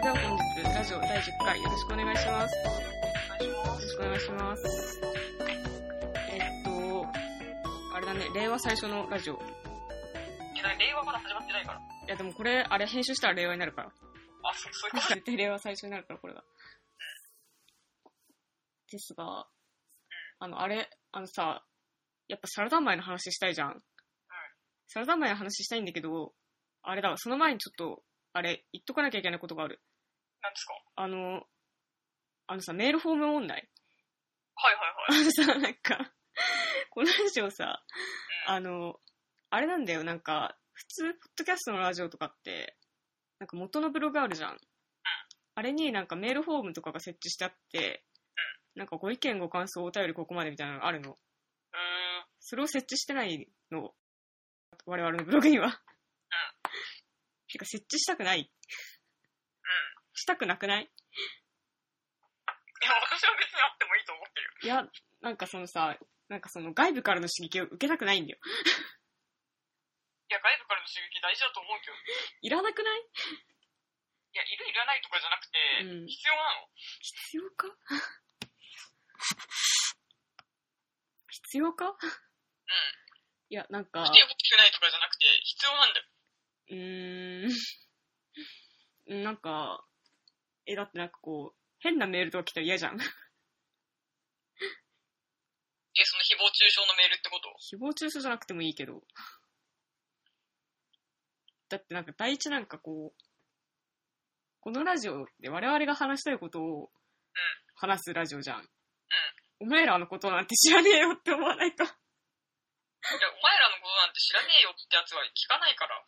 れでは本日、ラジオ第10回よろしくお願いします。よろしくお願いします。えっと、あれだね、令和最初のラジオ。いいや、令和まだ始まってないから。やでもこれ、あれ編集したら令和になるから。あ、そうそういうこと絶対令和最初になるから、これが。ですが、あの、あれ、あのさ、やっぱサラダ前の話したいじゃん。サラダ前の話したいんだけど、あれだわ、その前にちょっと、あれ、言っとかなきゃいけないことがある。なんですか？あの、あのさ、メールフォーム問題？はいはいはい。あのさ、なんか、このラジオさ、あの、あれなんだよ、なんか、普通、ポッドキャストのラジオとかって、なんか元のブログあるじゃん。あれになんかメールフォームとかが設置してあって、なんかご意見ご感想お便りここまでみたいなのがあるの。うーん。それを設置してないの。我々のブログには。てか設置したくない。したくなくない？いや、私は別にあってもいいと思ってるよ。いや、なんかそのさ、なんかその外部からの刺激を受けたくないんだよ。いや、外部からの刺激大事だと思うけど。いらなくない？いや、いるいらないとかじゃなくて、うん必要なの。必要か？必要か？うん。いや、なんか来、てほしくないとかじゃなくて、必要なんだよ。うーん、なんか、え、だってなんかこう、変なメールとか来たら嫌じゃん。え、その誹謗中傷のメールってこと？誹謗中傷じゃなくてもいいけど。だってなんか第一なんかこう、このラジオで我々が話したいことを話すラジオじゃん。お前らのことなんて知らねえよって思わないと。いや、お前らのことなんて知らねえよってやつは聞かないから。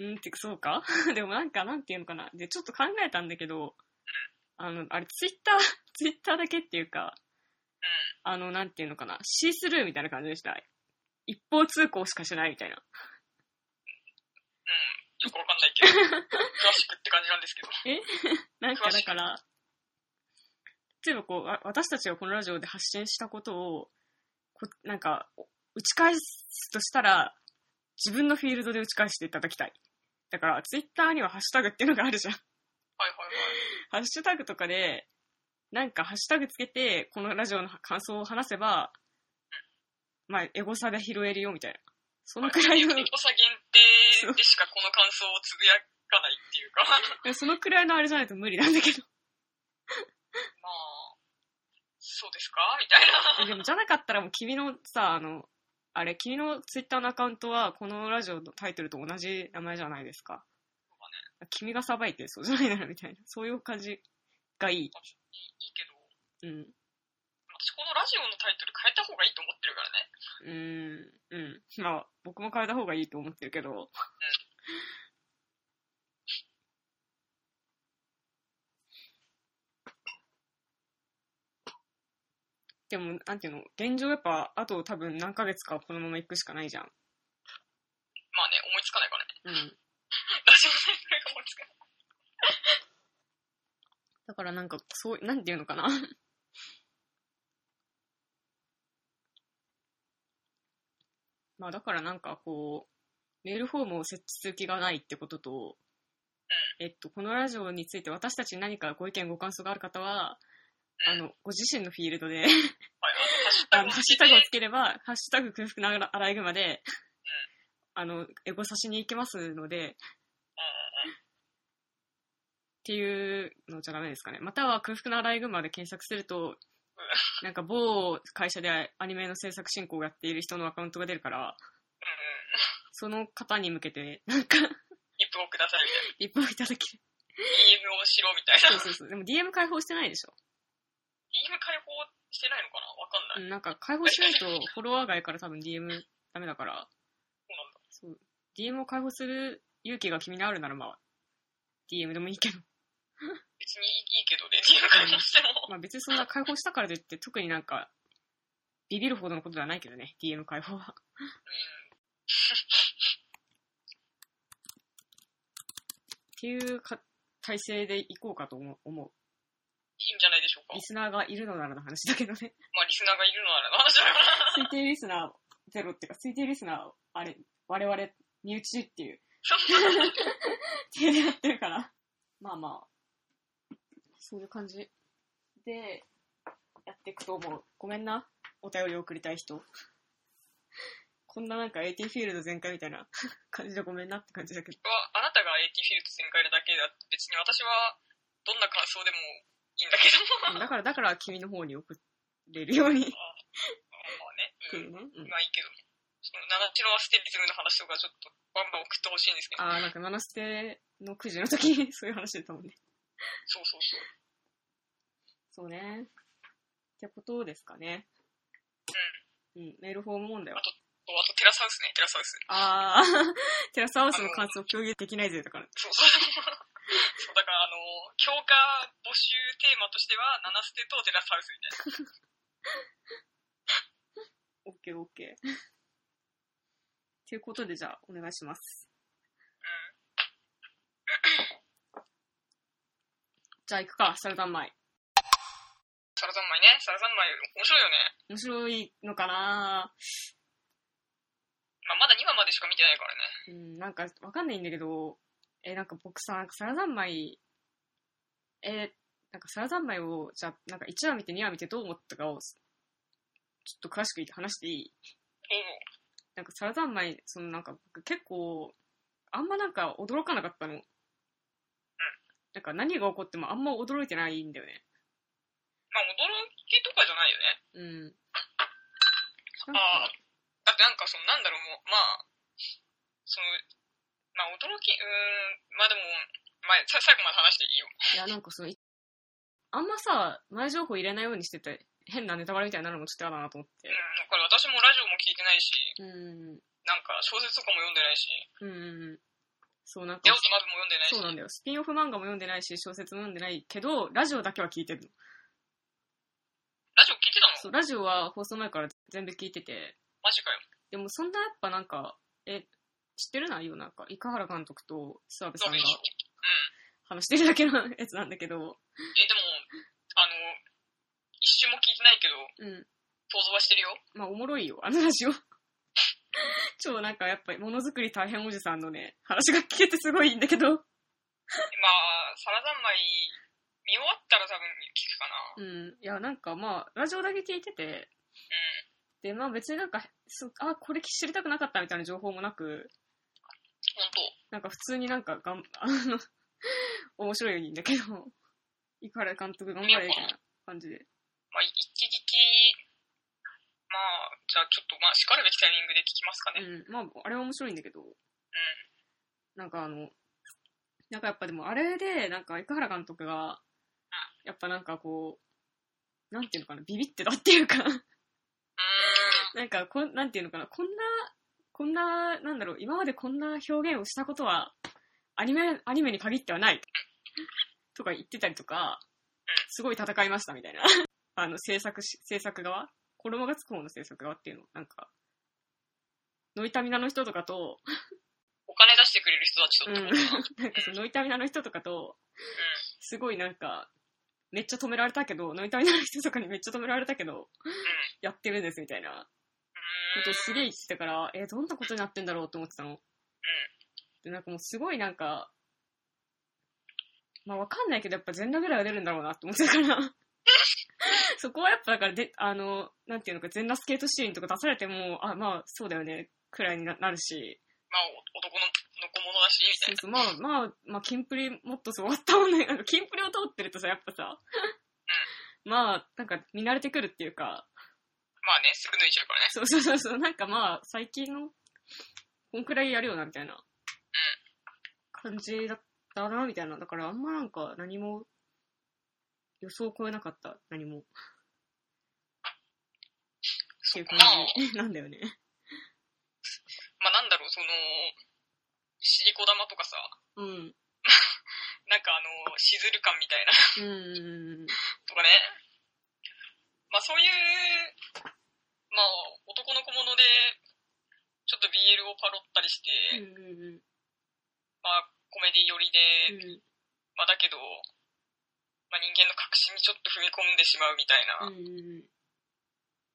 うんって、そうか？でもなんか、なんていうのかな？で、ちょっと考えたんだけど、あの、あれ、ツイッター、ツイッターだけっていうか、あの、なんていうのかな？シースルーみたいな感じでした。一方通行しかしないみたいな。うん。よくわかんないけど。詳しくって感じなんですけど。なんかだから、例えばこう、わ私たちがこのラジオで発信したことを、こなんか、打ち返すとしたら、自分のフィールドで打ち返していただきたい。だから、ツイッターにはハッシュタグっていうのがあるじゃん。はいはいはい。ハッシュタグとかで、なんかハッシュタグつけて、このラジオの感想を話せば、まあ、エゴサで拾えるよみたいな。そのくらいの、エゴサ限定でしかこの感想をつぶやかないっていうか。そのくらいのあれじゃないと無理なんだけど。まあ、そうですか？みたいな。でもじゃなかったらもう君のさ、あの、あれ、君のツイッターのアカウントはこのラジオのタイトルと同じ名前じゃないですか。君がさばいてそうじゃないならみたいな。そういう感じがいい。いいいいけど、うん。私このラジオのタイトル変えた方がいいと思ってるからね。うーん。うん。まあ、僕も変えた方がいいと思ってるけど。でも、なんていうの、現状やっぱ、あと多分何ヶ月かこのまま行くしかないじゃん。まあね、思いつかないからね。うん。ラジオのタイトルが思いつかない。だからなんか、そう、なんていうのかな。まあだからなんかこう、メールフォームを設置する気がないってことと、えっと、このラジオについて私たちに何かご意見ご感想がある方は、あの、ご自身のフィールドで、はい、ああの、の、ハッシュタグをつけければ、ハッシュタグ空腹のアライグマで、あの、エゴ差しに行けますので、っていうのじゃダメですかね。または空腹のアライグマで検索すると、なんか某会社でアニメの制作進行をやっている人のアカウントが出るから。その方に向けて、なんか、リップをくださいみたいな。リップをいただける。DM をしろみたいな。そうそうそう。でも DM 開放してないでしょ。DM 開放してないのかな？わかんない。うん、なんか開放しないと フォロワー外から多分 DM ダメだから、そうなんだ。そう。DM を開放する勇気が君にあるならまあ、DM でもいいけど。別にいいけどね、DM 開放しても。まあ別にそんな開放したからといって特になんか、ビビるほどのことではないけどね、DM 開放は。っていうか体制でいこうかと思う。いいんじゃないでリ。スナーがいるのならの話だけどね。まあ、リスナーがいるのならの話だから。推定リスナーゼロっていうか、推定リスナー、あれ、我々、身内っていう、手でやってるから。まあまあ、そういう感じでやっていくと思う。ごめんな、お便り送りたい人。こんななんか AT フィールド全開みたいな感じでごめんなって感じだけど。はあなたが AT フィールド全開なだけであって、別に私はどんな感想でもいいんだけども。だから、だから君の方に送れるようにっまあね、うんね。うんまあいいけど、その七チのステリズムの話とかちょっとバンバン送ってほしいんですけど、ああ、なんか、七捨てのくじの時に そういう話してたもんね。そうそうそう。そうね。ってことですかね。うん、メールフォーム問題は？あとテラスハウスね、テラスハウス。あー、テラスハウスの感想共有できないぜだから。そうそう。そう、だからあの、強化募集テーマとしては、七ステとテラスハウスみたいな。オッケーオッケー。ということで、じゃあ、お願いします。じゃあ、行くか、サラダンマイ。サラザンマイね、サラザンマイ面白いよね。面白いのかなまあ、まだ2話までしか見てないからね。うん、なんか、わかんないんだけど、え、なんか僕さ、なんかサラダンマイ、え、なんかサラダンマイを、じゃあ、なんか1話見て2話見てどう思ったかを、ちょっと詳しく話していい？なんかサラダンマイ、そのなんか僕結構、あんまなんか驚かなかったの。なんか何が起こってもあんま驚いてないんだよね。まあ、驚きとかじゃないよね。うん。なんああか、だってなんかその、なんだろう、もう、まあ、その、まあ、驚き、うーん、まあでも、まあ、さ最後まで話していいよ。いやなんかその、いあんまさ、前情報入れないようにしてて、変なネタバレみたいになるのもちょっと嫌だなと思ってうん、。だから私もラジオも聞いてないし、うん。なんか小説とかも読んでないし、うん。そう、なんかレオ、とも読んでないし、そうなんだよ。スピンオフ漫画も読んでないし、小説も読んでないけど、ラジオだけは聞いてるの。ラジオ聞いてたの？そう、ラジオは放送前から全部聞いてて、マジかよ。でもそんなやっぱなんか、え、知ってる内容？なんか、伊原監督と諏訪部さんが。話してるだけのやつなんだけど、え、でも、あの、一瞬も聞いてないけど、うん。想像はしてるよ。まあおもろいよ、あのラジオ。超なんかやっぱりものづくり大変おじさんのね、話が聞けてすごいいいんだけど、まあ、サラダンマイ、見終わったら多分聞くかな。うん。いや、なんかまあ、ラジオだけ聞いてて、で、まあ別になんか、そあ、これ知りたくなかったみたいな情報もなく、なんか普通になんかがん、あの、面白いんだけど、井原監督頑張れみたいな感じで。まあ、一撃、まあ、じゃあちょっと、まあ、叱るべきタイミングで聞きますかね。うん。まあ、あれは面白いんだけど、なんかあの、なんかやっぱでもあれで、なんか生原監督が、やっぱなんかこう、なんていうのかな、ビビってたっていうか、うーん。なんかこん、なんていうのかな、こんな、こんな、なんだろう、今までこんな表現をしたことは、アニメ、アニメに限ってはない。とか言ってたりとか、すごい戦いましたみたいな。あの、制作し、制作側？衣がつく方の制作側？っていうの、なんか、ノイタミナの人とかと、お金出してくれる人たちとうん、なんかそのノイタミナの人とかと、すごいなんか、めっちゃ止められたけど、ノイタミナの人とかにめっちゃ止められたけど、やってるんですみたいなことをすげえ言ってたから、えーどんなことになってんだろうと思ってたの。で、なんかもうすごいなんか、まあわかんないけど、やっぱ全裸ぐらいは出るんだろうなって思ってたから、そこはやっぱだからで、あの、なんていうのか、全裸スケートシーンとか出されても、あ、まあそうだよね、くらいにななるし、まあ、お男のの子物だし、みたいうな。そそう、まあまあ、まあ、キンプリもっとすごかったもんね。なんか、キンプリを通ってるとさ、やっぱさ、まあ、なんか、見慣れてくるっていうか、まあね、すぐ抜いちゃうからね。そうそうそうそう、なんかまあ、最近の、こんくらいやるよな、みたいな、感じだったな、みたいな。だから、あんまなんか、何も、予想を超えなかった、何も。っていう感じ なんだよね。まあなんだろう、その、シリコ玉とかさ、うん。なんかあの、しずる感みたいな、うん。とかね。まあそういう、まあ男の子物で、ちょっと BL をパロったりして、うん。うん。まあコメディ寄りで、うん。まあだけど、まあ人間の核心にちょっと踏み込んでしまうみたいな、うん。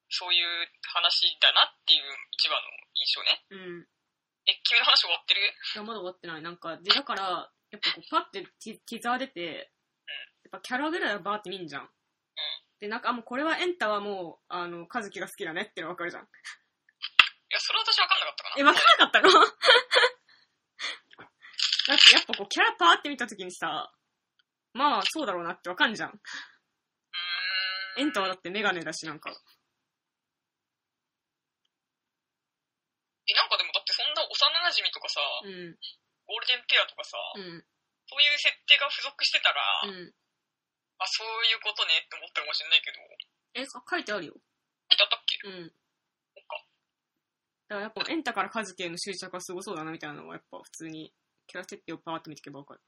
そういう話だなっていう一番の印象ね。うん。え、君の話終わってる？いや、まだ終わってない。なんか、で、だから、やっぱこうパッてティティザー出て、やっぱキャラぐらいはバーって見んじゃん。で、なんか、あ、もうこれはエンタはもう、あの、カズキが好きだねってのわかるじゃん。いや、それは私わかんなかったかな。え、わからなかったの？だってやっぱこう、キャラパーって見たときにさ、まあ、そうだろうなってわかんじゃん。エンタはだってメガネだし、なんか。え、なんかでもだってそんな幼馴染とかさ、うん、ゴールデンペアとかさ、うん、そういう設定が付属してたら、うん。あ、そういうことねって思ったかもしれないけど、え、か書いてあるよ。書いてあったっけ？うん。そっか。だからやっぱエンタからカズキへの執着はすごそうだなみたいなのはやっぱ普通にキャラ設定をパーって見ていけばわかる。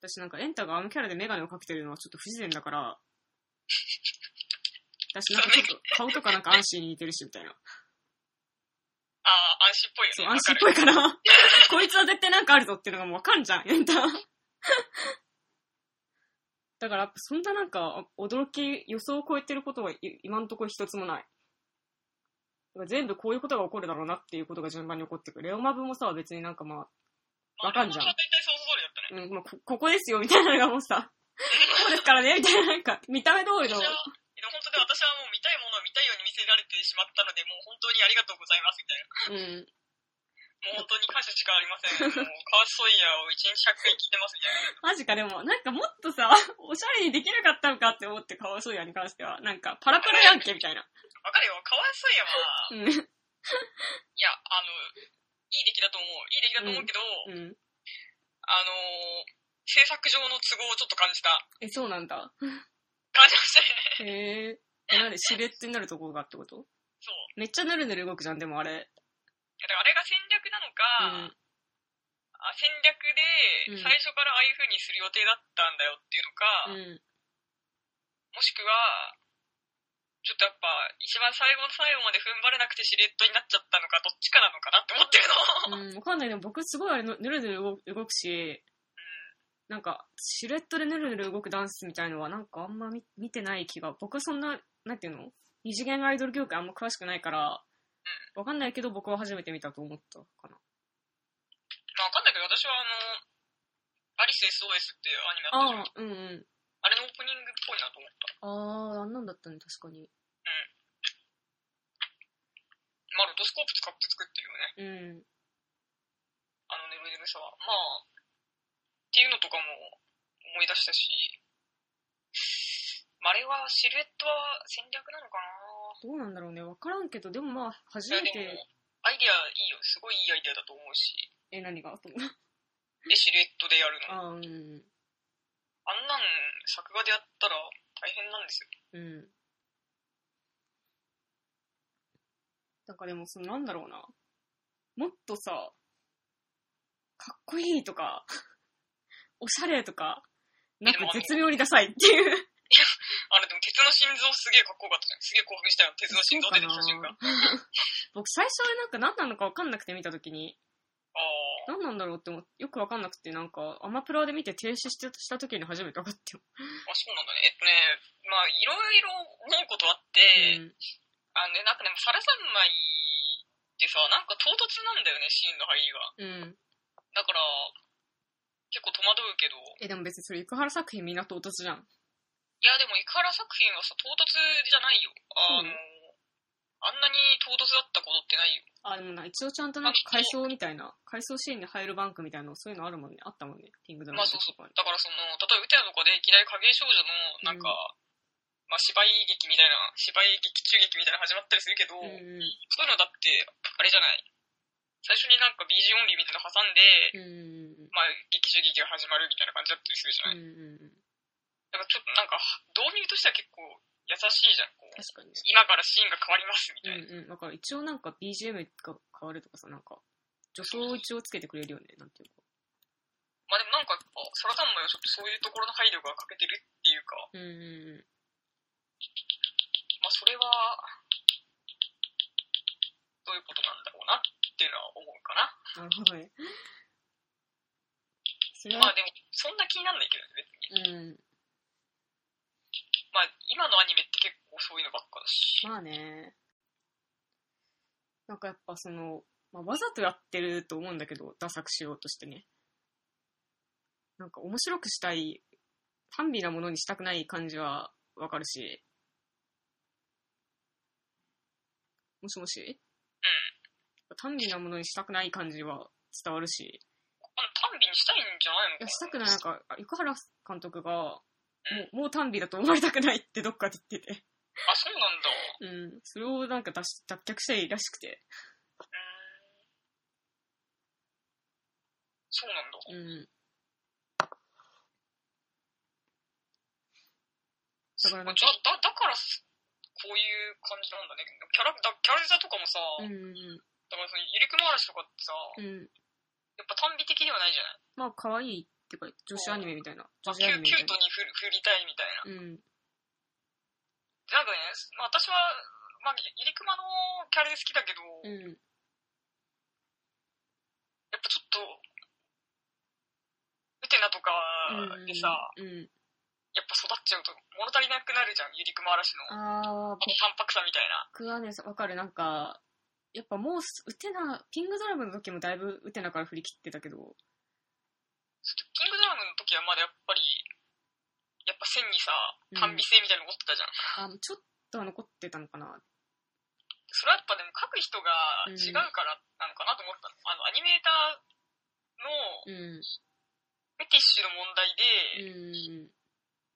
私なんかエンタがあのキャラでメガネをかけてるのはちょっと不自然だから、私なんかちょっと顔とかなんかアンシーに似てるしみたいな。ああ、安心っぽいよね。そう、アンシーっぽいから、こいつは絶対なんかあるぞっていうのがもうわかんじゃん、エンタ。だからそんななんか驚き、予想を超えてることはい今のところ一つもない。全部こういうことが起こるだろうなっていうことが順番に起こってくる。レオマブもさ、別になんかまあ、わかんじゃん大体想像通りだったね。うん、まあ、こここですよ、みたいなのがもうさ、こうですからね、みたいな、なんか、見た目通りの本当で私はもう見たいものを見たいように見せられてしまったので、もう本当にありがとうございますみたいな。うん、本当に感謝しかありません。もうカースソイヤーを一日100回聞いてますみたいな。マジか、でも、なんかもっとさ、おしゃれにできなかったのかって思って、かわいそうやに関しては、なんか、パラパラやんけ、みたいな。わかるよ、カワソイヤは、うん、いや、あの、いい出来だと思う。いい出来だと思うけど、うん。あのー、制作上の都合をちょっと感じた。え、そうなんだ。感じましたよね。へえ。え、なんで、シルエットになるところがってこと？そう。めっちゃぬるぬる動くじゃん、でもあれ。だからあれが戦略なのか、うん。あ戦略うんで最初からああいう風にする予定だったんだよっていうのか、うん。もしくは、ちょっとやっぱ一番最後の最後まで踏ん張れなくてシルエットになっちゃったのかどっちかなのかなって思ってるの。うん、わかんない。でも僕すごいあれぬぬるぬる動く動くし、なんか、シルエットでぬるぬる動くダンスみたいのはなんかあんま見見てない気が。僕はそんな、なんていうの？二次元アイドル業界あんま詳しくないから、わかんないけど僕は初めて見たと思ったかな。まあわかんないけど私はあの、アリス SOS っていうアニメあったじゃん。ああ、うんうん。あれのオープニングっぽいなと思った。ああ、あんなんだったね、確かに。まあロトスコープ使って作ってるよね。うん。あのねるねるさは。まあ、っていうのとかも思い出したし、まああれはシルエットは戦略なのかなどうなんだろうね。わからんけど、でもまあ、初めて、も、アイディアいいよ。すごいいいアイディアだと思うし。え、何が？と思うで、シルエットでやるの。ああ、うん。あんなん、作画でやったら大変なんですよ。うん。なんかでも、そのなんだろうな。もっとさ、かっこいいとか、おしゃれとか、なんか絶妙にダサいっていう。あれでも鉄の心臓すげえかっこよかったじゃん。すげえ興奮したよ。鉄の心臓出てきた瞬間。僕最初はなんか何なのか分かんなくて見たときに、ああ。何なんだろうって思よく分かんなくて、なんか、アマプラで見て停止してしたときに初めて分かったよ。あ、そうなんだね。えっとね、まあ、いろいろ思うことあって、うん。あのね、なんかでも、サラ三昧ってさ、なんか唐突なんだよね、シーンの入りが。うん。だから、結構戸惑うけど、いえ、でも別にそれ、生原作品みんな唐突じゃん。や、でも、イカラ作品はさ、唐突じゃないよ。あの、あんなに唐突だったことってないよ。あ、でもな、一応ちゃんとなんか回想みたいな、回想シーンに入るバンクみたいな、そういうのあるもんね。あったもんね。ピンクドラまあそうそう。だからその、例えば、ウテナとかでいきなり影少女の、なんか、まあ芝居劇みたいな、芝居劇中劇みたいなの始まったりするけど、うんうん。そういうのだって、あれじゃない。最初になんか BG オンリーみたいなの挟んで、うん。まあ劇中劇が始まるみたいな感じだったりするじゃない。だからちょっとなんか、導入としては結構優しいじゃん。確かにね。今からシーンが変わりますみたいな。うんうん。だから一応なんか BGM が変わるとかさ、なんか、助走を一応つけてくれるよね。なんていうか。まあでもなんか、あサラさんもちょっとそういうところの配慮が欠けてるっていうか、うんうんうん。まあそれは、どういうことなんだろうなっていうのは思うかな。なるほどね。それはまあ、でも、そんな気になんないけどね、別に。うん。まあ、今のアニメって結構そういうのばっかだし。まあね。なんかやっぱその、まあ、わざとやってると思うんだけど、ダサくしようとしてね。なんか面白くしたい、単美なものにしたくない感じはわかるし。もしもし？単美なものにしたくない感じは伝わるし。単美にしたいんじゃないのいや、したくない、なんか、あ生原監督が、もうもう単美だと思われたくないってどっかで言ってて。あ、そうなんだ。うん。それをなんか脱し脱却したいらしくて。うーん。そうなんだ。うん。だからなんかじゃあだ、だからす、こういう感じなんだね。キャラ、だキャラデザとかもさ、うんうんだからその、ゆりくま嵐とかってさ、うん。うん。やっぱ単美的ではないじゃない？まあ、可愛いっていうか、女子アニメみたいな。女子アニメみたいな。キュートに振る振りたいみたいな。うん。なんかね、まあ私は、まあ、ゆりくまのキャラで好きだけど、うん。やっぱちょっと、ウテナとかうん。でさ、うん。やっぱ育っちゃうと物足りなくなるじゃん、ゆりくま嵐の。あー、この淡白さみたいな。僕はね、わかる。なんか、やっぱもうす、ウテナ、ピングドラムの時もだいぶウテナから振り切ってたけど、キングドラムの時はまだやっぱり、やっぱ線にさうん、単美性みたいなの残ってたじゃん。あ、ちょっとは残ってたのかな。それはやっぱでも書く人が違うからなのかなと思ったの。あの、アニメーターのうん。フェティッシュの問題で、うん。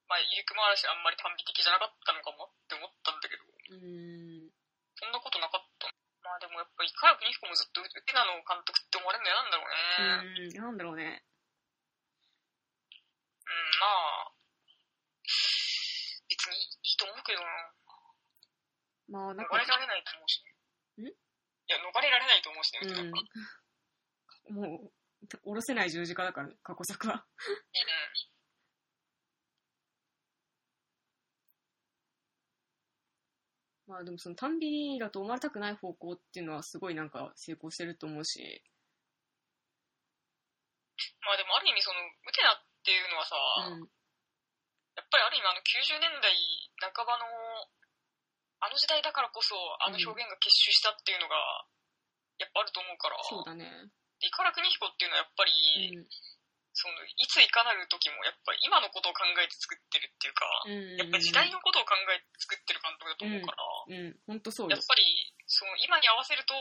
まあ、ゆりくま嵐あんまり単美的じゃなかったのかもって思ったんだけど、うん。そんなことなかった。まあでもやっぱり、カヤ国彦もずっとウテナの監督って思われるの嫌なんだろうね。うん。なんだろうね。うん、まあ、別にいいと思うけどな。まあ、なんか逃れ、られないと思うしね。ん？いや、逃れられないと思うしね、うん。もう、下ろせない十字架だからね、過去作は。うん。まあでもその単美だと思われたくない方向っていうのはすごいなんか成功してると思うし。まあでもある意味その、ウテナっていうのはさ、うん。やっぱりある意味あの90年代半ばの、あの時代だからこそあの表現が結集したっていうのが、やっぱあると思うから、そうだね。で、イカラクニヒコっていうのはやっぱり、うん。その、いついかなる時もやっぱり今のことを考えて作ってるっていうか、うん。やっぱり時代のことを考えて作ってる監督だと思うから、うん、ほんとそうよやっ。ぱり、その、今に合わせると、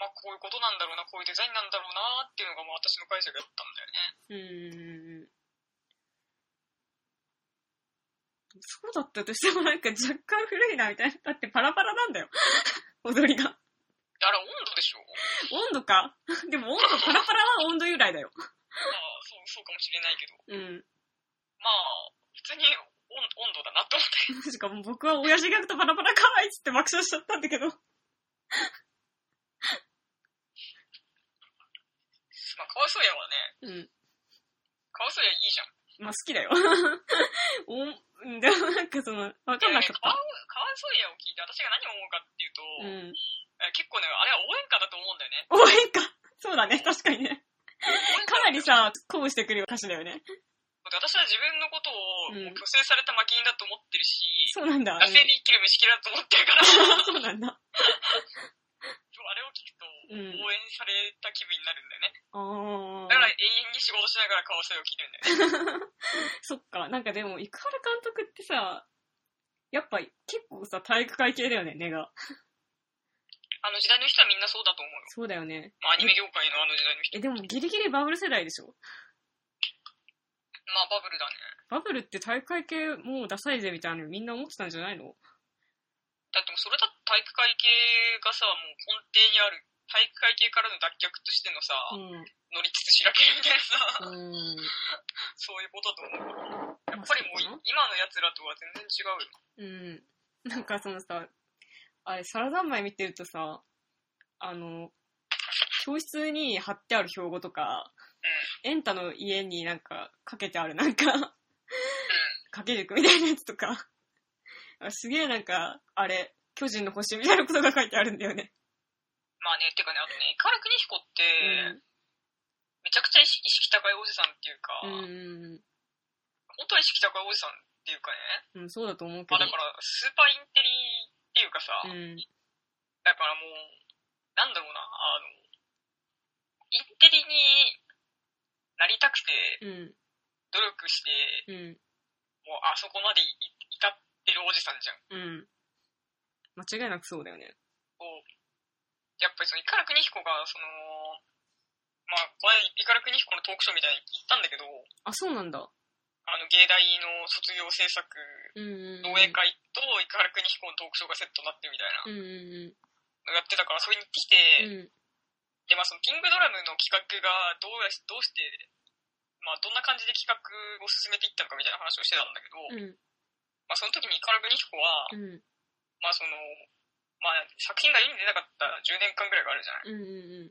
まあ、こういうことなんだろうな、こういうデザインなんだろうな、っていうのが、まあ、私の解釈だったんだよね。うん。そうだったとしてもなんか若干古いなみたいな。だってパラパラなんだよ。踊りが。あれ、温度でしょ？温度か？でも温度、パラパラは温度由来だよ。まあ、そう、そうかもしれないけど、うん。まあ、普通に温温度だなと思って。しかも僕は親父ギャグとパラパラかわいいっつって爆笑しちゃったんだけど。まあ、かわいそうやはね、うん。かわいそうやいいじゃん。まあ好きだよ。おんでもなんかその、わかんなかっかわた。かわいそうやを聞いて、私が何を思うかっていうと、うん。え結構ね、あれは応援歌だと思うんだよね。応援歌？そうだね、確かにね。かなりさ、鼓舞してくる歌詞だよね。私は自分のことを、うんもう虚勢された負け犬だと思ってるし、そうなんだ。惰性で生きる虫嫌いだと思ってるから、そうなんだ。あれを聞くと、うん応援された気分になるんだよね。あだから永遠に仕事しながら顔せを聞いてるんだよね。あ。そっか。なんかでも、生原監督ってさ、やっぱ結構さ、体育会系だよね、根が。あの時代の人はみんなそうだと思うよ。そうだよね。まあ、アニメ業界のあの時代の人。え、でもギリギリバブル世代でしょ？まあ、バブルだね。バブルって体育会系もうダサいぜみたいなのみんな思ってたんじゃないの？だってもうそれだと体育会系がさ、もう根底にある、体育会系からの脱却としてのさ、うん。乗りつつしらけるみたいなさ、うん。そういうことだと思うから。ややっぱりもうい今の奴らとは全然違うよ。うん。なんかそのさ、あれ、サラダンマイ見てるとさ、あの、教室に貼ってある標語とか、エンタの家になんかかけてあるなんか、掛け軸みたいなやつとか、あすげえなんか、あれ、巨人の星みたいなことが書いてあるんだよね。まあね、てかね、あとね、カラクニヒコっうて、ん。めちゃくちゃ意識高いおじさんっていうか、うん。本当は意識高いおじさんっていうかね、うん、そうだと思うけどまあだ。から、スーパーインテリっていうかさ、うん。だからもう、なんだろうな、あの、インテリになりたくて、うん。努力して、うん。もうあそこまでい至ってるおじさんじゃん。うん。間違いなくそうだよね。こう、やっぱりその、イカラクニヒコが、その、まあ、この間、イカラクニヒコのトークショーみたいに行ったんだけど、あ、そうなんだ。あの、芸大の卒業制作。同園会とイカラクニヒコのトークショーがセットになってるみたいなのやってたから、それに行ってきうん。て、うん。で、まあ、その、キングドラムの企画がどうやし、どうして、まあ、どんな感じで企画を進めていったのかみたいな話をしてたんだけど、うん。まあ、その時にイカラクニヒコは、うん。まあ、その、まあ、作品が世に出なかった10年間ぐらいがあるじゃない。うんうん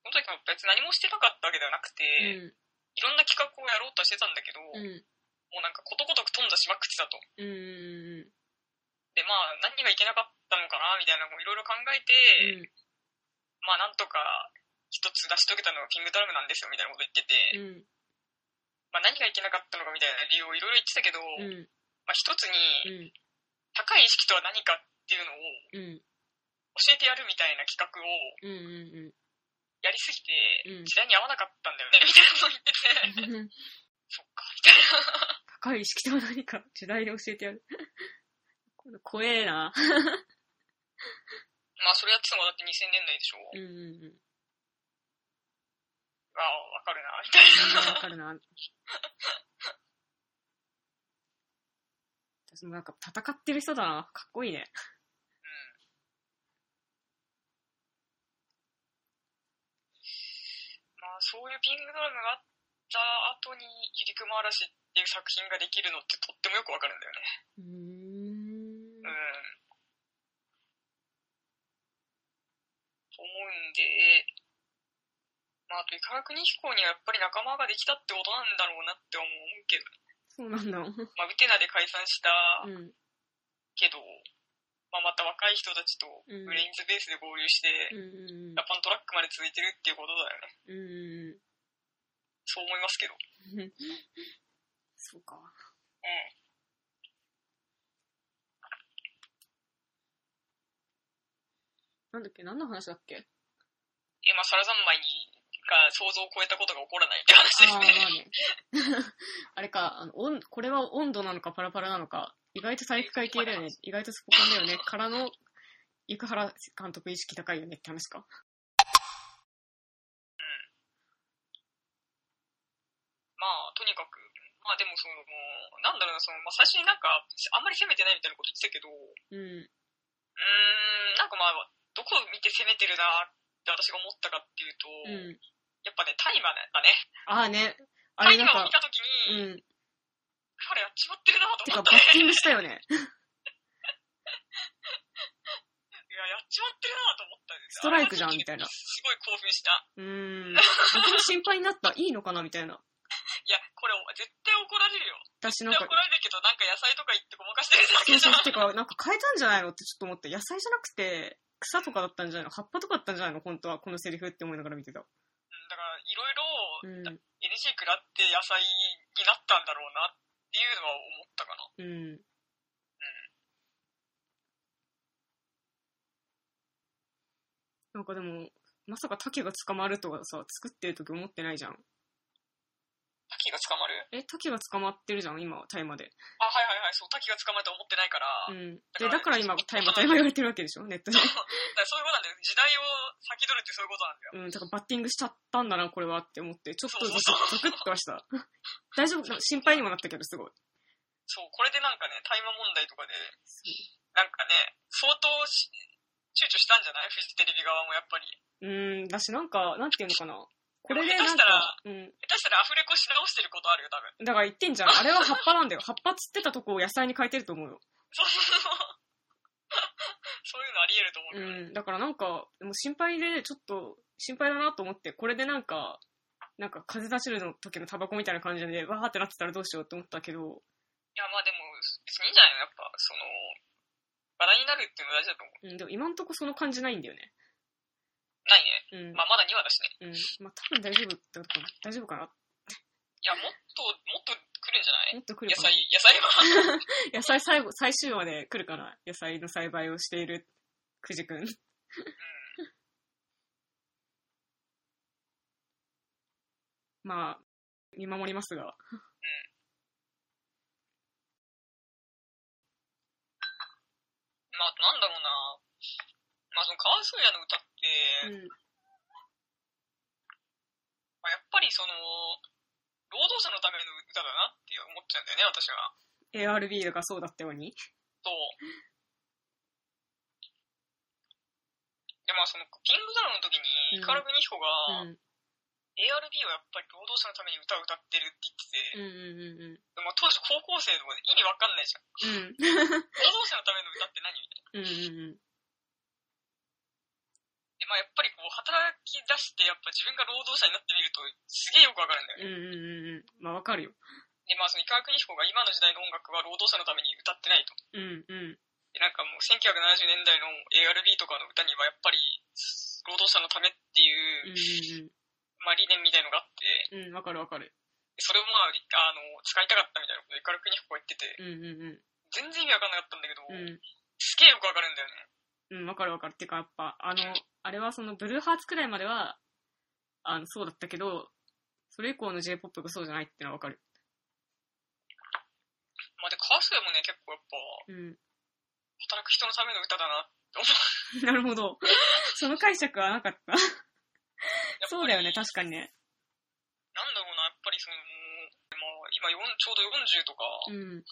その時も別に何もしてなかったわけではなくて、うん。いろんな企画をやろうとしてたんだけど、うん。うん。もうなんかことごとく頓挫しまくってたと。うんうんで、まあ、何がいけなかったのかな、みたいなのもいろいろ考えて、うん。まあ、なんとか一つ成し遂げたのがキングドラムなんですよ、みたいなこと言ってて、うん。まあ、何がいけなかったのかみたいな理由をいろいろ言ってたけど、うん。まあ、一つに、うん。高い意識とは何かっていうのをうん。教えてやるみたいな企画をうんうんうん。やりすぎて、うん時代に合わなかったんだよね、みたいなことを言ってて、そっか、みたいな。高い意識とは何か時代で教えてやる。こ れ怖えな。まあ、それやってたのがだって2000年代でしょ。うんうんうん。ああ、わかるな、みたいな。わかるな。私もなんか戦ってる人だな。かっこいいね。まあ、そういうピングドラムがあった後に、ゆりくま嵐っていう作品ができるのってとってもよくわかるんだよね。うーんうん。と思うんで、まあ、あと、イカラクニヒコにはやっぱり仲間ができたってことなんだろうなって思うけど、そうなんだ。まあ、ウテナで解散したうん。けど、まあ、また若い人たちとうんブレインズベースで合流して、うんうんジャパントラックまで続いてるっていうことだよね。うん。うんうん。そう思いますけど。そうか。うん。なんだっけ？何の話だっけ？え、まあ、サラザンマイが想像を超えたことが起こらないって話ですね。まあね。あれか、あの、温これは温度なのかパラパラなのか、意外と体育会系だよね。意外とスポコンだよね。からの、生原監督意識高いよねって話か。まあ、とにかく、まあでもその、なんだろうな、その、まあ最初になんか、あんまり攻めてないみたいなこと言ってたけど、ううん。ーん、なんかまあ、どこを見て攻めてるなって私が思ったかっていうと、うん。やっぱね、タイマーだね。ああね。あタれなんか、イマーを見たときうに、ん。彼やっちまってるなとてか、思ったね。バッティングしたよね。いや、やっちまってるなと思ったストライクじゃんみたいなすごい興奮した。うーん。僕も心配になった。いいのかなみたいな。いや、これ絶対怒られるよ。私なんか怒、られるけど、なんか野菜とか言ってごまかしてるだけじゃん。そうそう、てか、なんか変えたんじゃないのってちょっと思って、野菜じゃなくて、草とかだったんじゃないの葉っぱとかだったんじゃないの本当は、このセリフって思いながら見てた。いろいろうん。NG 食らって野菜になったんだろうなっていうのは思ったかな。うん。なんかでも、まさか竹が捕まるとかさ、作ってる時思ってないじゃん。滝が捕まる？え、竹が捕まってるじゃん、今、大麻で。あ、はいはいはい、そう、滝が捕まると思ってないから、うだん。で、だから今、大麻、大麻言われてるわけでしょ、ネットで。だからそういうことなんだよ。時代を先取るってそういうことなんだよ。うん、だからバッティングしちゃったんだな、これはって思って、ちょっとゾクッとはした。大丈夫？心配にもなったけど、すごい。そう、これでなんかね、大麻問題とかで、なんかね、相当し躊躇したんじゃない？フジテレビ側もやっぱり。うん、だし、なんか、なんていうのかな。これでなん下手したらか、うん。下手したらアフレコし直してることあるよ、多分。だから言ってんじゃん。あれは葉っぱなんだよ。葉っぱつってたとこを野菜に変えてると思うよ。そうそうそう。そういうのあり得ると思うけね。ん。だからなんか、もう心配で、ちょっと、心配だなと思って、これでなんか、なんか風立ちるの時のタバコみたいな感じで、わーってなってたらどうしようって思ったけど、いや、まあでも、別にいいんじゃないの？やっぱ、その、話題になるっていうの大事だと思う。うん、でも今んとこその感じないんだよね。ないね。うん。まあまだ2話だしね。うん。まあ多分大丈夫ってことかな。大丈夫かな？いや、もっと、もっと来るんじゃない？もっと来るかな？野菜、野菜は。野菜最後、最終話で来るかな？野菜の栽培をしている、くじくん。まあ、見守りますが。まあ、なんだろうな。まあ、その、川添也の歌って、うん。まあ、やっぱりその、労働者のための歌だなって思っちゃうんだよね、私は。ARB がそうだったように。そう。で、まあ、その、キングダムの時に、うんイカル・グニヒコうが、ん。ARB はやっぱり労働者のために歌を歌ってるって言ってて、うんうんうんうん。でも当時高校生とかで意味わかんないじゃん。うん。労働者のための歌って何みたいな。うんうんうん。で、まあやっぱりこう、働き出して、やっぱ自分が労働者になってみると、すげえよくわかるんだよね。うんうんうんうん。まあわかるよ。で、まあその、イカル・グニヒコが今の時代の音楽は労働者のために歌ってないと。うんうん。で、なんかもう1970年代の ARB とかの歌にはやっぱり、労働者のためっていうう、んまあ理念みたいのがあって、うんうん。うん、わかるわかる。それをまあ、あの、使いたかったみたいなことでイカル・グニヒコが言ってて、うんうんうん。全然意味わかんなかったんだけど、うん。すげえよくわかるんだよね。うん、わかるわかる。ってか、やっぱ、あの、あれはその、ブルーハーツくらいまでは、あの、そうだったけど、それ以降の J-POP がそうじゃないってのはわかる。まあで、カースウェイもね、結構やっぱ、うん。働く人のための歌だなって思う。なるほど。その解釈はなかった。やっぱりそうだよね、確かにね。なんだろうな、やっぱりその、まあ、今よんちょうど40とか、うん。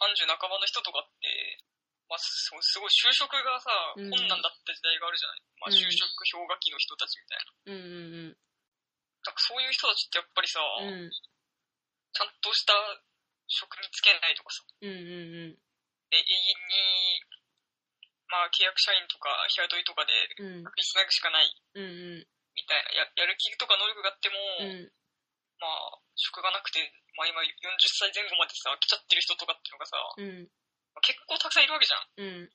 30半ばの人とかって、まあ、すごい就職がさ、うん困難だった時代があるじゃない。まあ、うん就職氷河期の人たちみたいな。うんうんなんかそういう人たちってやっぱりさ、うん。うん。ちゃんとした職に就けないとかさ、うんうんうん。で永遠に、まあ、契約社員とか、日雇いとかで、うん。首つなぐしかない、うんうん。みたいな、ややる気とか能力があっても、うん。まあ、職がなくて、まあ今40歳前後までさ、来ちゃってる人とかっていうのがさ、うん。まあ結構たくさんいるわけじゃん。うん。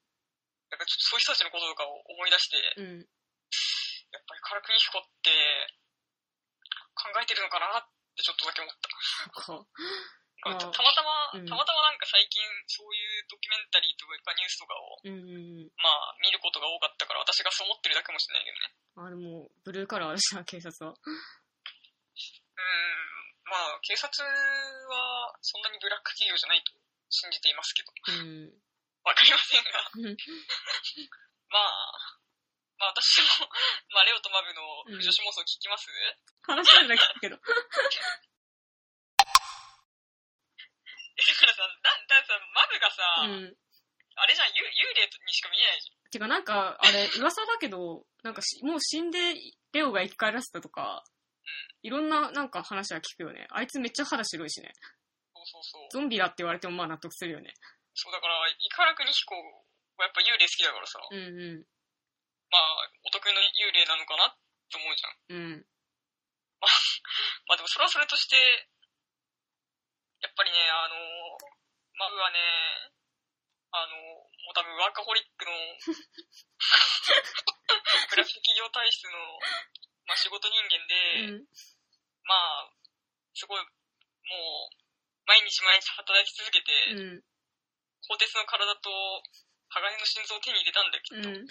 だからちょっとそういう人たちのこととかを思い出して、うん。やっぱりカラクニヒコって、考えてるのかなってちょっとだけ思った。たたまたま、うんたまたまなんか最近そういうドキュメンタリーとかニュースとかを、うんうんうん。まあ見ることが多かったから私がそう思ってるだけかもしれないけどね。あ、でも、ブルーカラーだしな、警察は。うーん、まあ警察はそんなにブラック企業じゃないと信じていますけど、うん。わかりませんが。う んまあ、まあ私も、まあレオとマブの女子妄想聞きます、話してるだけだけど。えだからさ、だ、ださ、マブがさ、うん。あれじゃん、幽幽霊にしか見えないじてかなんか、あれ、噂だけど、なんかし、もう死んで、レオが生き返らせたとか、いろんななんか話は聞くよね。あいつめっちゃ肌白いしね。そうそうそう。ゾンビだって言われてもまあ納得するよね。そう、だから、イカラクニヒコはやっぱ幽霊好きだからさ、うんうん。まあ、お得意の幽霊なのかなって思うじゃん。うん。まあでもそれはそれとして、やっぱりね、あの、マブはね、あの、もう多分ワーカホリックの、グラフィック企業体質の、まあ仕事人間で、うん。まあ、すごい、もう、毎日毎日働き続けて、うん。鋼鉄の体と鋼の心臓を手に入れたんだよ、きっと。うん。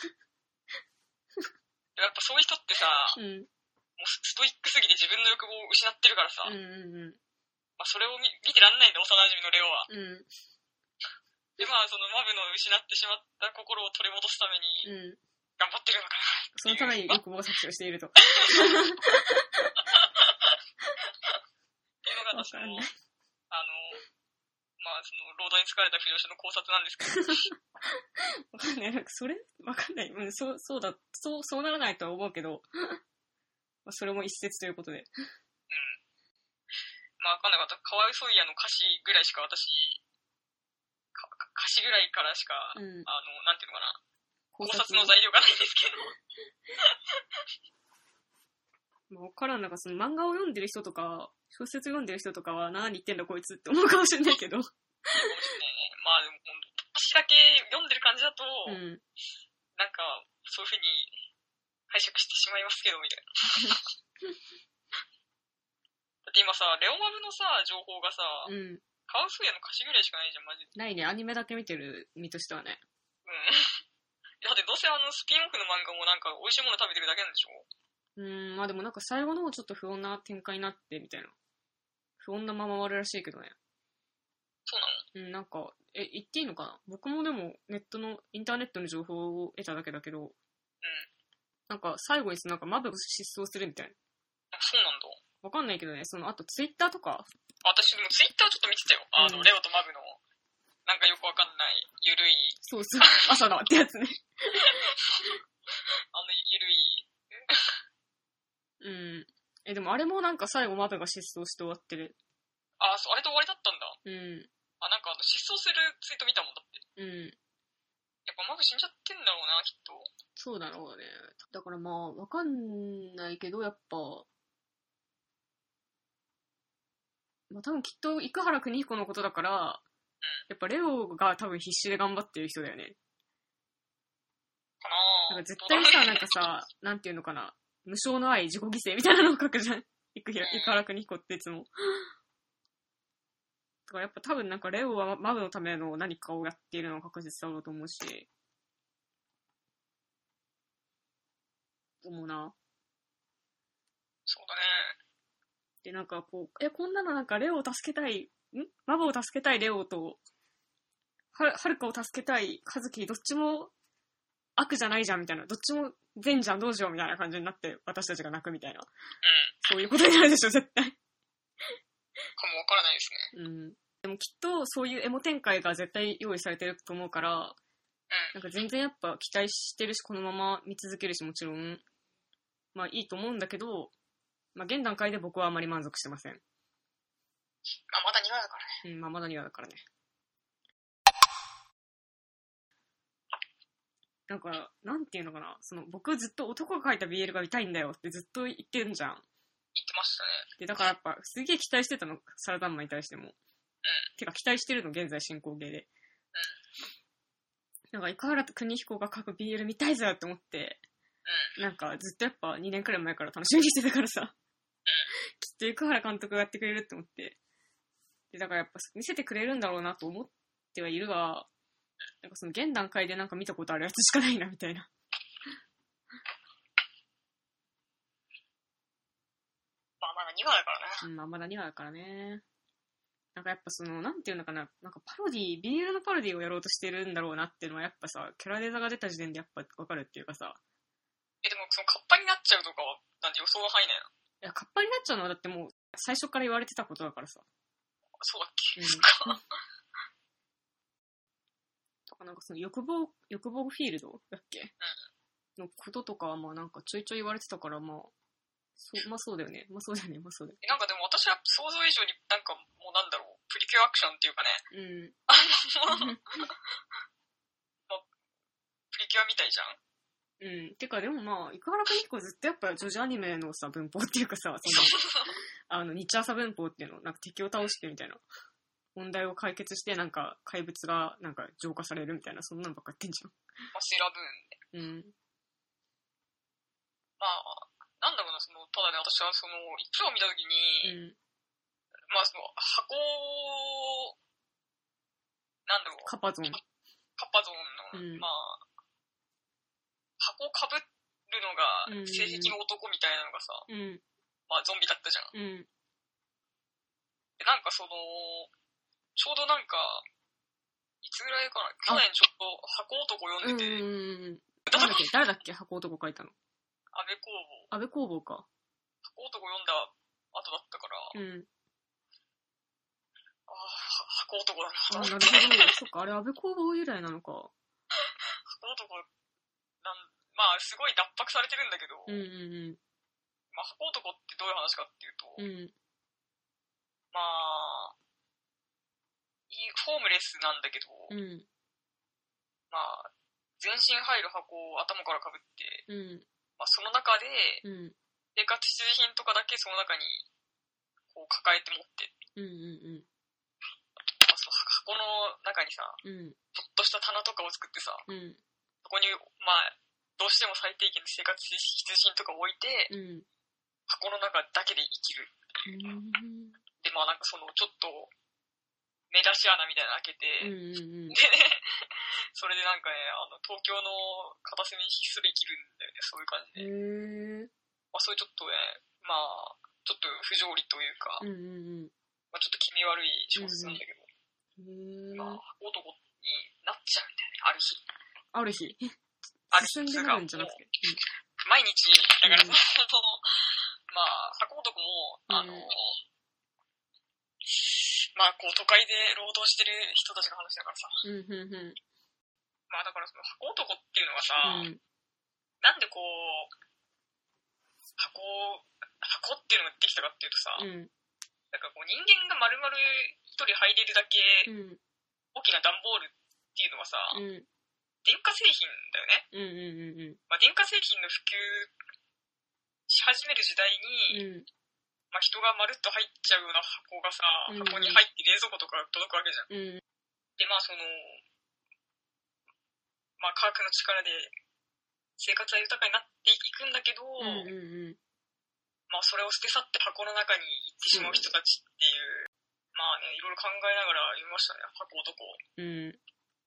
やっぱそういう人ってさ、うん。もうストイックすぎて自分の欲望を失ってるからさ、うん。うん。まあ、それを見見てらんないんだ、幼馴染のレオは。うん。で、まあ、そのマブの失ってしまった心を取り戻すためにうん。頑張ってるのかな。そのために欲望搾取をしていると。っていうのが私の、わかんないあの、まあ、その、労働に疲れた不良者の考察なんですけど、わかんない。なんかそれ？わかんない。うん、そう、そうだ、そう、そうならないとは思うけど、まあそれも一説ということで。まあ、わかんなかった。かわいそういやの歌詞ぐらいしか私、かか歌詞ぐらいからしか、うん。あの、なんていうのかな、考考察の材料がないんですけど、まあ、わからん。なんかその漫画を読んでる人とか、小説読んでる人とかは何言ってんだこいつって思うかもしれないけど。かもしれないね。まあ、でも、私だけ読んでる感じだと、うん。なんか、そういうふうに解釈してしまいますけど、みたいな。だって今さ、レオマブのさ、情報がさ、うん。カワスーヤの歌詞ぐらいしかないじゃん、マジで。ないね。アニメだけ見てる身としてはね。うん。だってどうせあのスピンオフの漫画もなんか美味しいもの食べてるだけなんでしょ？うん、まあでもなんか最後の方ちょっと不穏な展開になってみたいな。不不穏なまま終わるらしいけどね。そうなの？うん、なんか、え、言っていいのかな？僕もでもネットの、インターネットの情報を得ただけだけど、なんか最後になんかマブが失踪するみたいな。あそうなんだ。わかんないけどね、その、あとツイッターとか、私でもツイッターちょっと見てたよ。あの、うんレオとマブの、なんかよくわかんない、ゆるい、そうそう、朝だってやつね。あの、ゆるい、うん。え、でもあれもなんか最後マブが失踪して終わってる。あ、そう、あれで終わりだったんだ。うん。あ、なんかあの、失踪するツイート見たもんだって。うん。やっぱマブ死んじゃってんだろうな、きっと。そうだろうね。だからまあ、わかんないけど、やっぱ、まあ多分きっと、生原邦彦のことだから、やっぱレオが多分必死で頑張ってる人だよね。かななんか絶対さ、なんかさ、なんていうのかな、無償の愛、自己犠牲みたいなのを書くじゃん。生原邦彦っていつも。だからやっぱ多分なんかレオはマブのための何かをやっているのは確実だろうと思うし。思うな。そうだね。で、なんかこう、え、こんなのなんかレオを助けたい、ん？マブを助けたいレオと、は、はるかを助けたいカズキ、どっちも悪じゃないじゃんみたいな。どっちも善じゃんどうしようみたいな感じになって私たちが泣くみたいな。うん。そういうことになるでしょ、絶対。かもわからないですね。うん。でもきっとそういうエモ展開が絶対用意されてると思うから、なんか全然やっぱ期待してるし、このまま見続けるし、もちろん、まあいいと思うんだけど、まあ現段階で僕はあまり満足してません。まあ、まだ2話だからね。うん、まあまだ2話だからね。なんか、なんていうのかな、その、僕ずっと男が書いた BL が見たいんだよってずっと言ってるんじゃん。言ってましたね。で、だからやっぱ、すげえ期待してたの、サラダンマンに対しても。てか、期待してるの、現在進行形で。なんか、生原邦彦が書く BL 見たいぞって思って、なんか、ずっとやっぱ2年くらい前から楽しみにしてたからさ、きっと生原監督がやってくれるって思って。で、だからやっぱ見せてくれるんだろうなと思ってはいるが、なんかその現段階でなんか見たことあるやつしかないな、みたいな。まあ、まだ2話だからね。うん、まあまだ2話だからね。なんかやっぱその、なんていうのかな、なんかパロディ、BL のパロディをやろうとしてるんだろうなっていうのはやっぱさ、キャラデザが出た時点でやっぱわかるっていうかさ、え、でも、その、カッパになっちゃうとかは、なんて予想が範囲内なのいや、カッパになっちゃうのはだってもう最初から言われてたことだからさ。そうだっけ、うん。とかなんかその欲望、欲望フィールド？だっけ？のこととかはまあなんかちょいちょい言われてたからまあ、そう、まあそうだよね。まあそうだよね。まあそうだよえなんかでも私は想像以上になんかもうなんだろう、プリキュアアクションっていうかね、ね。あの、プリキュアみたいじゃん？うん。うん。てかでもまあ、生原邦彦ずっとやっぱ女児アニメのさ、文法っていうかさ、その、あの、日朝文法っていうの、なんか敵を倒してみたいな。問題を解決して、なんか怪物がなんか浄化されるみたいな、そんなのばっかやってんじまあ、セーラーブーンで。ゃん。うん。まあ、なんだろうな、その、ただね、私はその、一話見たときうに、ん。まあその、箱、なんだろう、カパゾン。カッパゾーンの、うんまあ、箱をかぶるのがうん性癖の男みたいなのがさ、うん。まあゾンビだったじゃん。うん。でなんかその、ちょうどなんか、いつぐらいかな？去年ちょっと箱男読んでて、うん。誰だっけ？誰だっけ？箱男書いたの。安倍工房、安倍工房か。箱男読んだ後だったから、うん。ああ、箱男だなとあ、思ってなるほど。そっか、あれ安倍工房由来なのか。箱男なん、まあすごい脱白されてるんだけど、うんうんまあ箱男ってどういう話かっていうと、うん。うん。まあ、ホームレスなんだけど、うん。まあ、全身入る箱を頭からかぶって、うん。まあ、その中でうん。生活必需品とかだけその中にこう抱えて持って、うんうんまあ、その箱の中にさ、うん。ちょっとした棚とかを作ってさ、うん。そこに、まあ、どうしても最低限の生活必需品とかを置いて、うん。箱の中だけで生きる。うん。で、まあなんかその、ちょっと、目出し穴みたいなの開けて、うん。でね、それでなんかね、あの、東京の片隅にひっそり生きるんだよね、そういう感じで。まあそういうちょっとね、まあ、ちょっと不条理というか、うんうんまあ、ちょっと気味悪い小説なんだけど、へまあー、男になっちゃうみたいな、ある日。ある日、ある日。進んでなるんじゃなくて。毎日、だからうん。その、まあ、箱男も、あの、うんまあ、こう、都会で労働してる人たちの話だからさ。うん、うん、うん。まあ、だからその箱男っていうのがさ、うん、なんでこう、箱、箱っていうのができたかっていうとさ、うん、なんかこう人間が丸々一人入れるだけうん、大きな段ボールっていうのはさ、うん、電化製品だよね。うん、うん、うん、まあ、電化製品の普及し始める時代に、うん、まあ、人がまるっと入っちゃうような箱がさ、うん箱に入って冷蔵庫とか届くわけじゃん。うん、で、まあその、まあ科学の力で生活は豊かになっていくんだけど、うん、うん、まあそれを捨て去って箱の中に行ってしまう人たちっていう、まあね、いろいろ考えながら読みましたね、箱男。うん、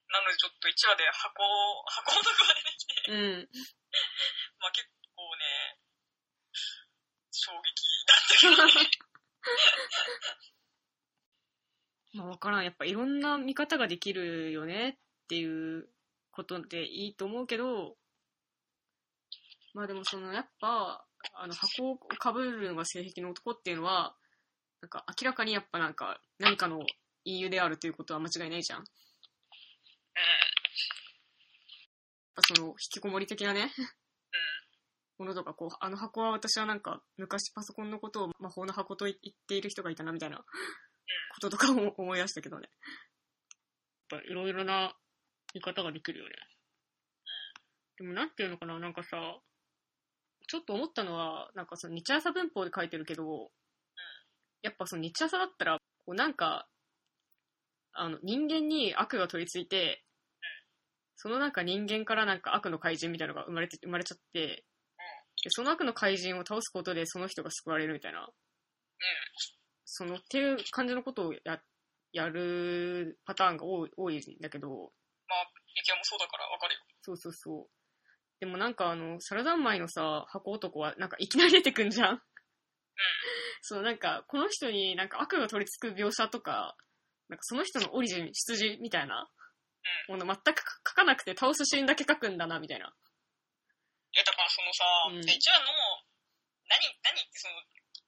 なのでちょっと1話で箱、箱男が出てきて、うん。まあ結構ね、衝撃。まあわからん。やっぱいろんな見方ができるよねっていうことでいいと思うけど、まあでもそのやっぱ、あの箱をかぶるのが性癖の男っていうのは、なんか明らかにやっぱなんか何かの隠喩であるということは間違いないじゃん。やっぱその引きこもり的なね、ものとかこう、あの箱は私はなんか昔パソコンのことを魔法の箱と言っている人がいたなみたいなこととかも思い出したけどね。やっぱいろいろな見方ができるよね。でもなんていうのかな、なんかさ、ちょっと思ったのは、なんかその日朝文法で書いてるけど、やっぱその日朝だったら、こうなんか、あの、人間に悪が取り付いて、そのなんか人間からなんか悪の怪人みたいなのが生まれて、生まれちゃって、でその悪の怪人を倒すことでその人が救われるみたいな、そのっていう感じのことをや、やるパターンが多い多いんだけど、まあ、ユキヤもそうだからわかるよ。そうそうそう。でもなんかあの、サラダンマイのさ、箱男はなんかいきなり出てくんじゃんそうなんか、この人になんか悪が取り付く描写とか、なんかその人のオリジン、出自みたいなもの全く書かなくて倒すシーンだけ書くんだな、みたいな。いや、だからそのさ、うんで一話の、何、何ってその、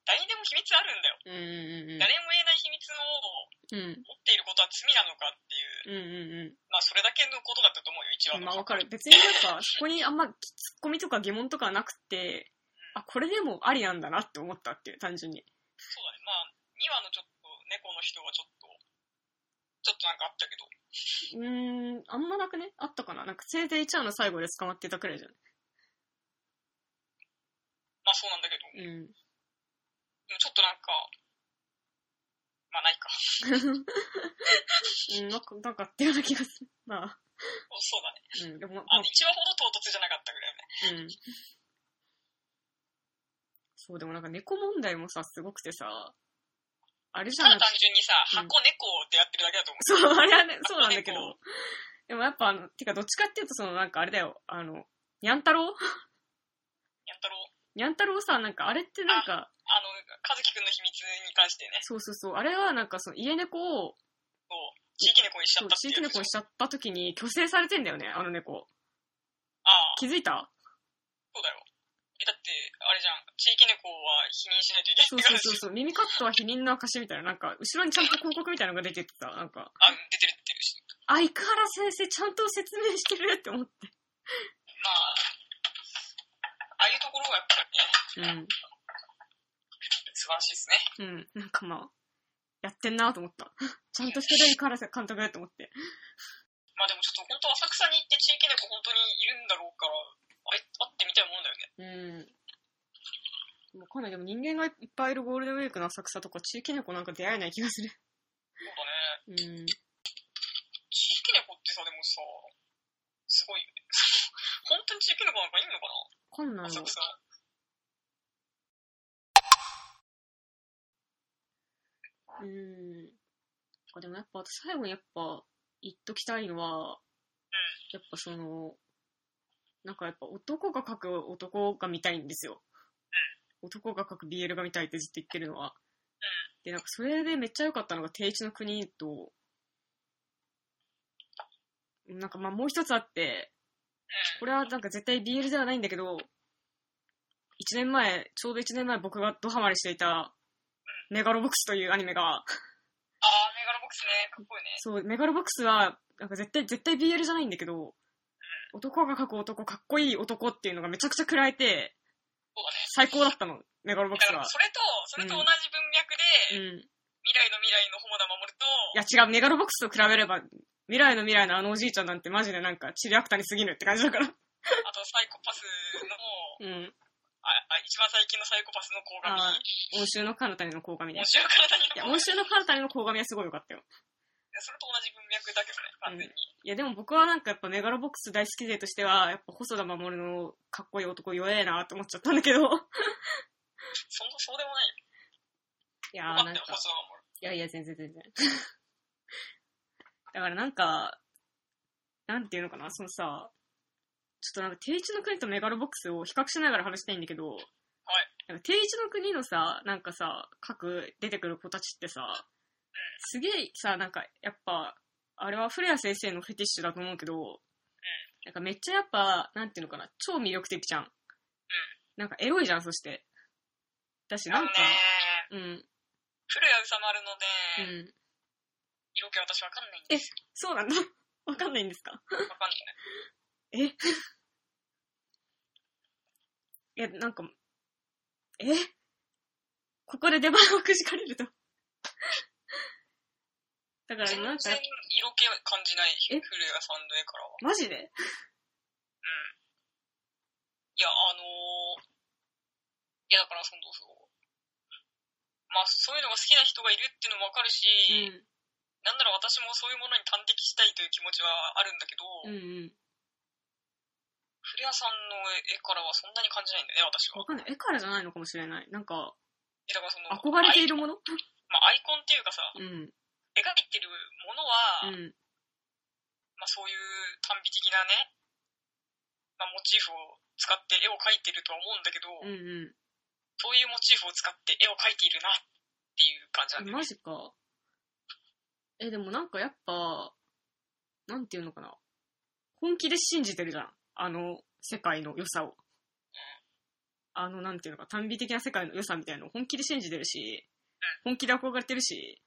誰にでも秘密あるんだよ。うんうんうん誰も言えない秘密をうん。持っていることは罪なのかっていう、うんうんうんまあそれだけのことだったと思うよ、一話うん。の。まあわかる。別になんか、そこにあんまツッコミとか疑問とかなくて、あ、これでもありなんだなって思ったっていう、単純に。そうだね。まあ、2話のちょっと猫の人はちょっと、ちょっとなんかあったけど、うーん、あんまなくね？あったかな？なんか、せいぜい1話の最後で捕まってたくらいじゃん。まあそうなんだけど、でうん。もちょっとなんか、まあないか。うん、なんか、なんかあったような気がする。まあ、そうだね。うん、でも、まあの、1話ほど唐突じゃなかったぐらいね。うん。そう、でもなんか猫問題もさ、すごくてさ、あれじゃんただ。単純にさ、うん箱猫ってやってるだけだと思う。そう、あれはね、そうなんだけ猫ど。でもやっぱあの、てかどっちかっていうとそのなんかあれだよ、あの、にゃん太郎やったろう。にゃん太郎さ、なんかあれってなんか、あの、和樹くんの秘密に関してね、そうそうそう、あれはなんかその家猫を、そう、地域猫にしちゃそうったっていう。地域猫にしちゃった時に虚勢されてんだよね、あの猫。ああ、気づいた？そうだよ。えだって、あれじゃん、地域猫は否認しないといけそうないからそうそうそう、耳カットは否認の証みたいな、なんか、後ろにちゃんと広告みたいなのが出ててさ、なんか、あ、出てる出てるし。相変わらず先生ちゃんと説明してるって思って。まあ、ああいうところがやっぱりね、うん。素晴らしいですね。うん。なんかまあ、やってんなと思った。ちゃんとしてるから監督だと思って。まあでもちょっと本当浅草に行って地域猫本当にいるんだろうから、あれ、会ってみたいもんだよね。うん。もうかなりでも人間がいっぱいいるゴールデンウィークの浅草とか地域猫なんか出会えない気がする。そうだね。うん。地域猫ってさ、でもさ、すごいよね。本当に地域猫なんかいるのかこんなのな浅。草。うん。あでもやっぱ最後にやっぱ言っときたいのは、やっぱその、なんかやっぱ男が書く男が見たいんですよ。男が書く BL が見たいってずっと言ってるのは。で、なんかそれでめっちゃ良かったのが定一の国と、なんかまあもう一つあって、これはなんか絶対 BL ではないんだけど、1年前、ちょうど1年前僕がドハマりしていた、メガロボックスというアニメが、あー、メガロボックスね、かっこいいね。そう、メガロボックスは、なんか絶対、絶対 BL じゃないんだけど、男が描く男、かっこいい男っていうのがめちゃくちゃ食らえて。最高だったの、メガロボックスは。それと、それと同じ文脈で、うん。未来の未来のホモダ守ると、いや違う、メガロボックスと比べれば、未来の未来のあのおじいちゃんなんてマジでなんか、チリアクタに過ぎるって感じだから。あとサイコパスの、うん。ああ一番最近のサイコパスの鴻上、温州の彼方にの鴻上ね面。白い体にいや、温州の彼方にの鴻上はすごい良かったよ。それと同じ文脈だけどね、完全に。いや、でも僕はなんかやっぱメガロボックス大好き勢としては、やっぱ細田守のかっこいい男弱えなって思っちゃったんだけど。いそんな、そうでもないよ。やーなんか、細田守。いやいや、全然全然。だからなんか、なんていうのかな、そのさ、ちょっとなんか、定一の国とメガロボックスを比較しながら話したいんだけど、なんか定一の国のさ、なんかさ、各出てくる子たちってさ、すげえさ、なんか、やっぱ、あれは古谷先生のフェティッシュだと思うけど、なんかめっちゃやっぱ、なんていうのかな、超魅力的じゃん。なんかエロいじゃん、そして。だし、なんか、、うん、古谷宇佐丸のうね、ん。色気私わかんないんですよ。そうなんだ。わかんないんですか？わかんない。え？いや、なんか、え？ここで出番をくじかれると。だから、全然なんか、色気感じない、え？古谷さんの絵からは。マジで？うん。いや、あのー、いや、だから、その、そう。まあ、そういうのが好きな人がいるっていうのもわかるし、うん。なんなら私もそういうものに端的したいという気持ちはあるんだけど、うんうん。古谷さんの絵からはそんなに感じないんだよね、私はわ。かんない。絵からじゃないのかもしれない。なんか、えだからその、憧れているアイものまあ、アイコンっていうかさ、うん。描いてるものは、うん。まあ、そういう短美的なね、まあ、モチーフを使って絵を描いてるとは思うんだけど、うんうん。そういうモチーフを使って絵を描いているなっていう感じなんえだよね。マジか。え、でもなんかやっぱ、なんていうのかな。本気で信じてるじゃん。あの世界の良さを。あの、なんていうのか、短美的な世界の良さみたいなのを本気で信じてるし、本気で憧れてるし、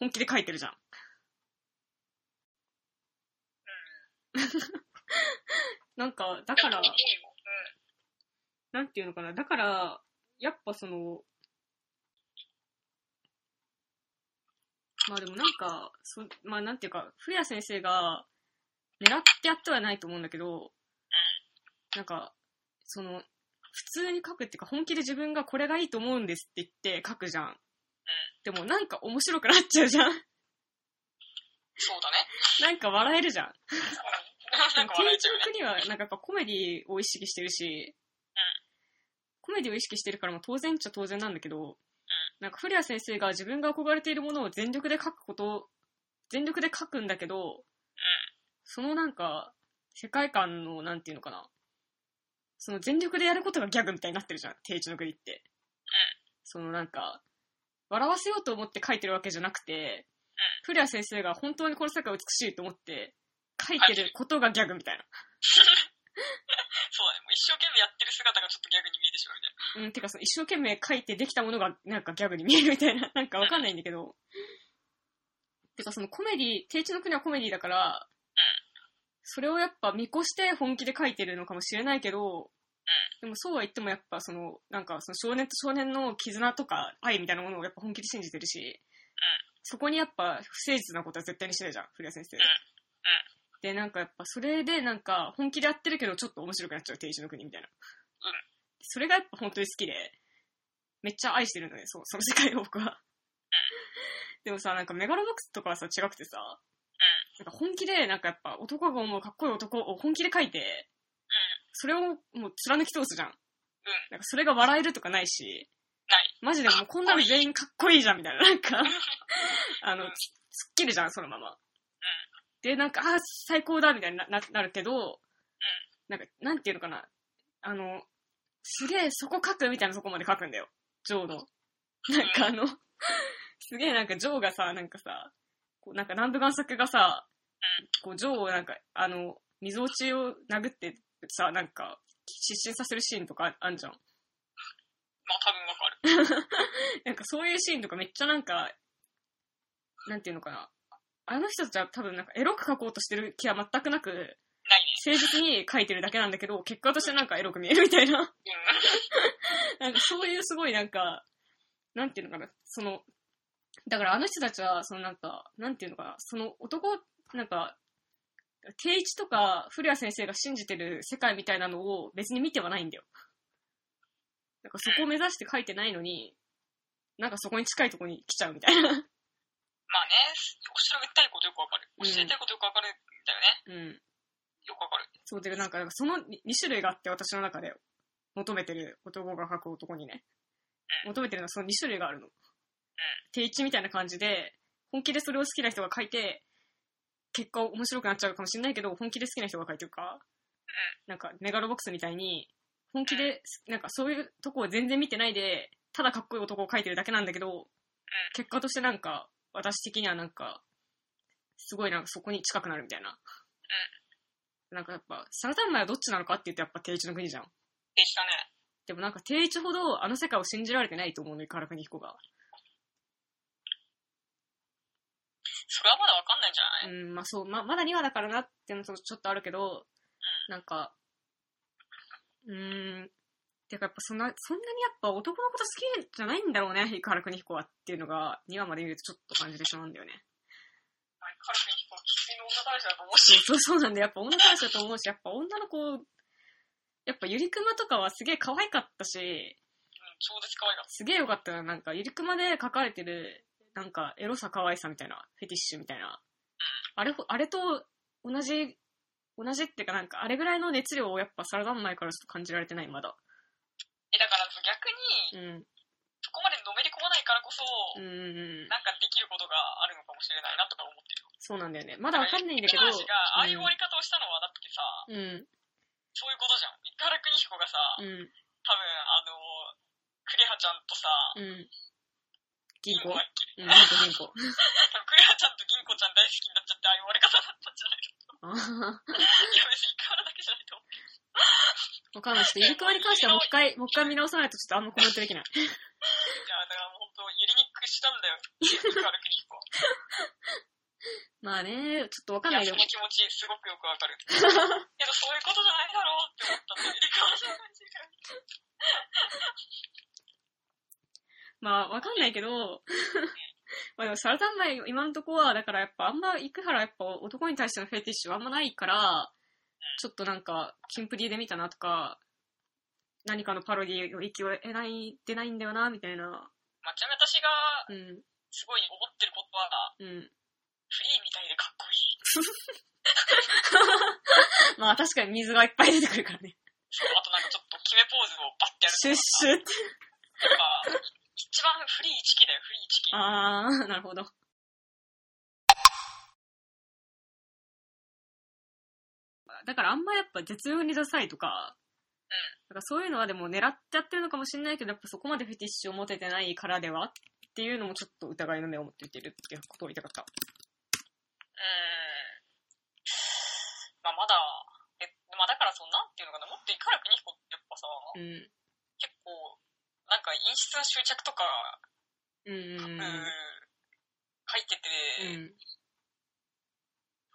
本気で描いてるじゃん。なんか、だから。なんていうのかな。だから、やっぱその、まあでもなんか、そまあなんていうか、古谷先生が狙ってやってはないと思うんだけど、なんか、その、普通に書くっていうか、本気で自分がこれがいいと思うんですって言って書くじゃん。でもなんか面白くなっちゃうじゃん。そうだね。なんか笑えるじゃん。なんか笑えちゃうね。定一の国は、なんかやっぱコメディを意識してるし、コメディを意識してるからも当然っちゃ当然なんだけど、なんか古谷先生が自分が憧れているものを全力で書くこと、全力で書くんだけど、そのなんか、世界観の、なんていうのかな、その全力でやることがギャグみたいになってるじゃん、定一の国って。そのなんか、笑わせようと思って書いてるわけじゃなくて、古谷先生が本当にこの世界美しいと思って書いてることがギャグみたいな。そうだね。もう一生懸命やってる姿がちょっとギャグに見えてしまうみたいな。うん、てかその一生懸命書いてできたものがなんかギャグに見えるみたいな、なんかわかんないんだけど。てかそのコメディ、定一の国はコメディだから、それをやっぱ見越して本気で書いてるのかもしれないけど、でもそうは言ってもやっぱその、なんかその少年と少年の絆とか愛みたいなものをやっぱ本気で信じてるし、そこにやっぱ不誠実なことは絶対にしてないじゃん、古谷先生。で、なんかやっぱそれでなんか本気でやってるけどちょっと面白くなっちゃう、定一の国みたいな。それがやっぱ本当に好きで、めっちゃ愛してるのね、そう、その世界を僕は。でもさ、なんかメガロボックスとかはさ、違くてさ、なんか本気で、なんかやっぱ男が思うかっこいい男を本気で書いて、それをもう貫き通すじゃん。なんかそれが笑えるとかないし、ない。マジでもうこんなの全員かっこいいじゃんみたいな、なんか、あの、すすっきりじゃん、そのまま。で、なんか、あー、最高だみたいになななるけど、なんか、なんていうのかな、あの、すげえそこ書くみたいなとこまで書くんだよ、ジョーの。なんかあの、すげえなんかジョーがさ、なんかさ、こうなんか南部贋作がさ、こうジョーをなんか、あの、溝落ちを殴ってさ、なんか、失神させるシーンとかあんじゃん。まあ多分わかる。なんかそういうシーンとかめっちゃなんか、なんていうのかな。あの人たちは多分なんかエロく描こうとしてる気は全くなく、ないね。誠実に描いてるだけなんだけど、結果としてなんかエロく見えるみたいな。うん。なんかそういうすごいなんか、なんていうのかな、その、だからあの人たちは、そのなんか、なんていうのかな、その男、なんか、定一とか古谷先生が信じてる世界みたいなのを別に見てはないんだよ。なんかそこを目指して書いてないのに、なんかそこに近いところに来ちゃうみたいな。まあね、おっしゃりたいことよくわかる。うんおっしゃりたいことよくわかるんだよね。うん。よくわかる。そうで、なんか、その2種類があって、私の中で求めてる男が書く男にね。求めてるのはその2種類があるの。定一みたいな感じで、本気でそれを好きな人が書いて、結果面白くなっちゃうかもしれないけど、本気で好きな人が書いてるか、なんか、メガロボックスみたいに、本気で、なんかそういうとこを全然見てないで、ただかっこいい男を書いてるだけなんだけど、結果としてなんか、私的にはなんか、すごいなんかそこに近くなるみたいな。なんかやっぱ、サラダンマイはどっちなのかって言うとやっぱ定一の国じゃん。でしたね。でもなんか定一ほどあの世界を信じられてないと思うのよ、唐国彦が。それはまだわかんないんじゃない？うん、まあそう、ま、まだ2話だからなっていうのとちょっとあるけど、なんか、うーん、てかやっぱそんな、そんなにやっぱ男のこと好きじゃないんだろうね、唐国彦はっていうのが2話まで見るとちょっと感じてしまうんだよね。はいカルフィン飛行機の女大使だと思うし。そうそうなんだよ。やっぱ女大使だと思うし、やっぱ女の子、やっぱゆりくまとかはすげえ可愛かったし、うん、超絶可愛かっすげえよかったな。なんか、ゆりくまで書かれてる、なんか、エロさ可愛さみたいな、フェティッシュみたいな。あれほ、あれと同じ、同じっていうかなんか、あれぐらいの熱量をやっぱサラダン前からちょっと感じられてない、まだ。そこまでのめり込まないからこそ、うん。なんかできることがあるのかもしれないなとか思ってるよ。そうなんだよね。まだわかんないんだけど。高橋がああいう終わり方をしたのは、だってさ、うん。そういうことじゃん。伊原邦彦がさ、うん。多分、あの、クレハちゃんとさ、うん。銀行うん、銀行銀行。多分クレハちゃんと銀子ちゃん大好きになっちゃって、ああいう終わり方だったんじゃないあのいや、別に伊原だけじゃないと思う。あ。わかんない。ちょっと、ゆりくまに関してはもう一回、もう一回見直さないとちょっとあんまコメントできない。いや、だからもう本当、ゆりにくしたんだよ。伊原邦彦。まあね、ちょっとわかんないよその。気持ちすごくよくわかる。けど、そういうことじゃないだろうって思ったんだよ。リカワさんがまあ、わかんないけど、まあでも、サラダンマイ、今のとこは、だからやっぱあんま、生原やっぱ男に対してのフェティッシュはあんまないから、ちょっとなんか、キンプリで見たなとか、何かのパロディの息を得ない、出ないんだよな、みたいな。まあ、ちなみに私がうん、すごい思ってることは、うん。フリーみたいでかっこいい。まあ確かに水がいっぱい出てくるからね。そうあとなんかちょっと決めポーズをバッてやるシュッシュって。やっぱ、一番フリーチキだよ、フリーチキ。あー、なるほど。だからあんまやっぱ絶妙にダサいとか、だからそういうのはでも狙ってやってるのかもしれないけど、やっぱそこまでフェティッシュを持ててないからではっていうのもちょっと疑いの目を持っていてるっていうことを言いたかった。うーん。まあまだ、え、まあだからそんなんていうのかな、もっといから国彦ってやっぱさ、うん。結構、なんか陰湿な執着とか、うん。うん、うん。入ってて、うん。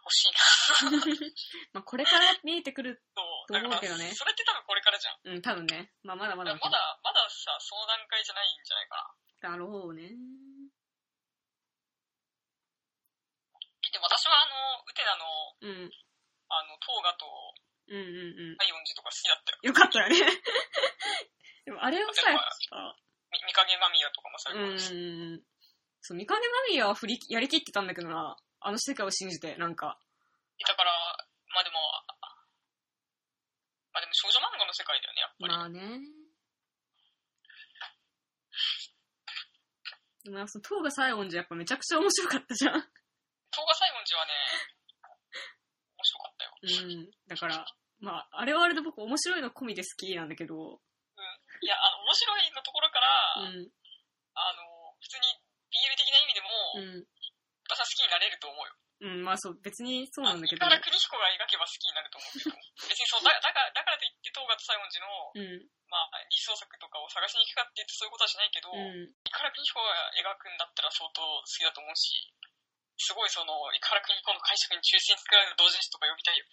欲しいな。まあこれから見えてくる。と思うけどねそれって多分これからじゃん。うん、多分ね。まあまだまだまだ、まださ、その段階じゃないんじゃないかな。だろうね。でも私はあの、ウテナの、うん。あの、トーガとうんうんうん。ライオンジとか好きだったよ。よかったよね。でもあれをさ、み、みかげまみやとかもさ、うーん。そう、三金マミヤは振り、やりきってたんだけどな。あの世界を信じて、なんか。だから、まあでも、まあでも少女漫画の世界だよね、やっぱり。まあね。でも、その、東賀西音じゃやっぱめちゃくちゃ面白かったじゃん。東賀西門寺はね、面白かったよ。うん。だから、まあ、あれはあれで僕面白いの込みで好きなんだけど、いや、あの、面白いのところから、うん。あの、普通に BL 的な意味でうん。私は好きになれると思うよ。うん、まあそう、別にそうなんだけど。井原邦彦が描けば好きになると思うけど、別にそう、だだからだからといって、東方西園寺の、うん、まあ、二次創作とかを探しに行くかって言ってそういうことはしないけど、うん。井原邦彦が描くんだったら相当好きだと思うし、すごいその、井原邦彦の解釈に中心に作られた同人誌とか読みたいよ。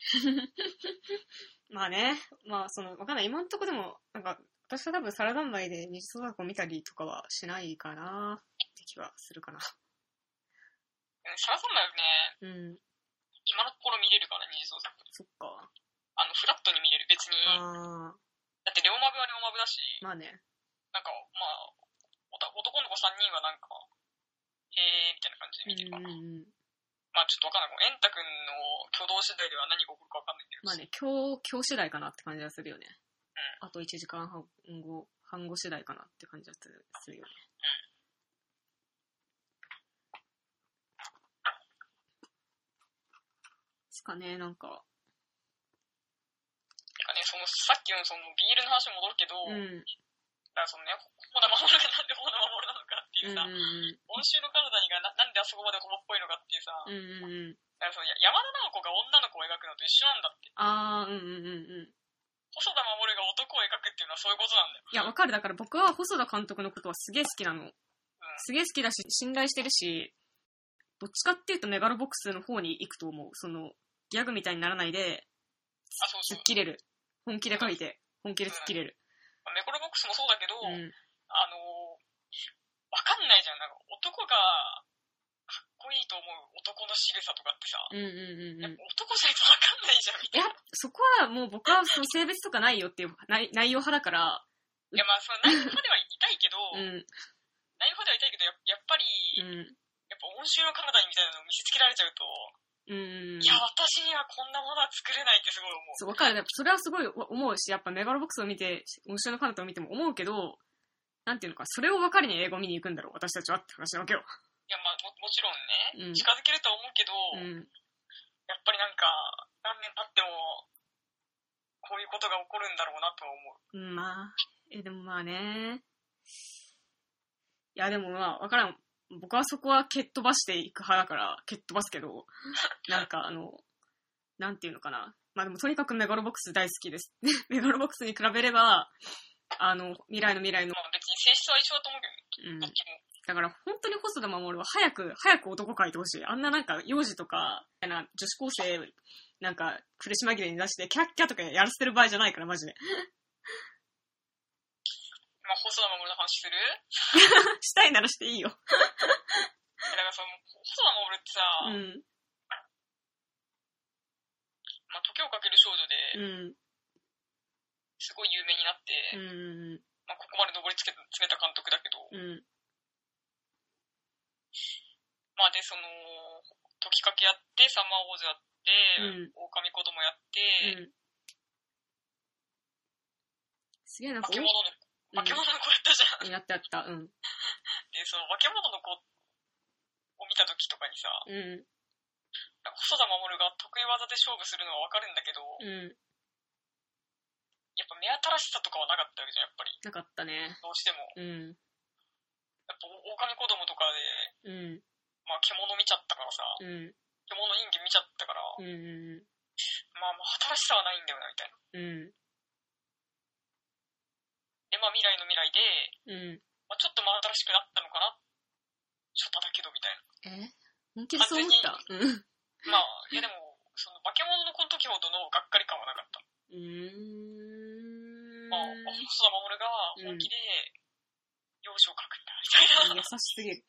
まあね、まあその、わかんない。今んとこでも、なんか、私は多分サラダンバイで二次創作を見たりとかはしないかなって気はするかな。サラさんだよね、うん、今のところ見れるから、二次創作。そっか。あの、フラットに見れる。別に、ああ、だってレオマブはレオマブだし、まあね。なんか、まあ、男の子3人はなんか、へーみたいな感じで見てるから。うんうんうん。まあちょっとわかんない。エンタ君の挙動次第では何が起こるかわかんないけど。まあね、今日、今日次第かなって感じはするよね。あと1時間半後、半後次第かなって感じはするするよね。ですかね、なんか。てかね、その、さっきのその、ビールの話に戻るけど、うん。だからそのね、ホダ守るがなんでホダ守るなのかっていうさ、うんうん温州の体にがななんであそこまでホモっぽいのかっていうさ、うん。うんうんうん。だからそのや山田直子が女の子を描くのと一緒なんだって。あー、うんうんうんうん。細田守が男を描くっていうのはそういうことなんだよ。いや、わかる。だから僕は細田監督のことはすげえ好きなの。すげえ好きだし、信頼してるし、どっちかっていうとメガロボックスの方に行くと思う。その、ギャグみたいにならないで、あ、そうそう突っ。切れる。本気で書いて、本気で突っ切れる。まあメコロボックスもそうだけど、うん。あのー、わかんないじゃん。なんか男がかっこいいと思う男の仕草とかってさ、うんうんうんうん。男じゃないとわかんないじゃん、みたいや、そこはもう僕はその性別とかないよっていう内内容派だから、いや、まあ、その内容派では痛いけど、うん、内容派では痛いけど、ややっぱり、うん、やっぱ温州の体にみたいなのを見せつけられちゃうと、うん。いや、私にはこんなものは作れないってすごい思う。そう、わかる。それはすごい思うし、やっぱメガロボックスを見て、面白いのカナタを見ても思うけど、なんていうのか、それを分かりに英語を見に行くんだろう、私たちはって話なわけよ。いや、まあも、もちろんね、うん近づけるとは思うけど、うん。やっぱりなんか、何年経っても、こういうことが起こるんだろうなとは思う。うん、まあ、え、でもまあね。いや、でもまあ、わからん。僕はそこは蹴っ飛ばしていく派だから、蹴っ飛ばすけど、なんかあの、なんていうのかな。まあでもとにかくメガロボックス大好きです。メガロボックスに比べれば、あの、未来の未来の、まあ別に性質は一緒だと思うけどね、うん。だから本当に細田守は早く、早く男描いてほしい。あんななんか幼児とか、女子高生、なんか苦し紛れに出して、キャッキャとかやらせてる場合じゃないから、マジで。まあ、細田守の話する？したいならしていいよ。だからその、細田守ってさ、うん。まあ、時をかける少女で、うん。すごい有名になって、うん。まあ、ここまで上り詰め詰めた監督だけど、うん。まあ、で、その、時かけやって、サマーウォーズやって、うん狼子供やって、うん。すげえな化け物の、化け物の子やったじゃん。うん、やったやった。うん。で、その化け物の子を見た時とかにさ、うん。なんか細田守が得意技で勝負するのはわかるんだけど、うん。やっぱ目新しさとかはなかったわけじゃん、やっぱり。なかったね。どうしても。うん。やっぱ狼子供とかで、うん。まあ獣見ちゃったからさ、うん。獣人間見ちゃったから、うん。うん。まあまあ新しさはないんだよな、みたいな。うん。で、まあ未来の未来で、うん。まあちょっと真新しくなったのかな？ちょっとだけど、みたいえ？本気でそう思った？うん。な。まあ、いやでも、その化け物の子の時ほどのがっかり感はなかった。うーん。まあ、細田守が本気で、容姿を描くんだ、みたいな。優しすぎる。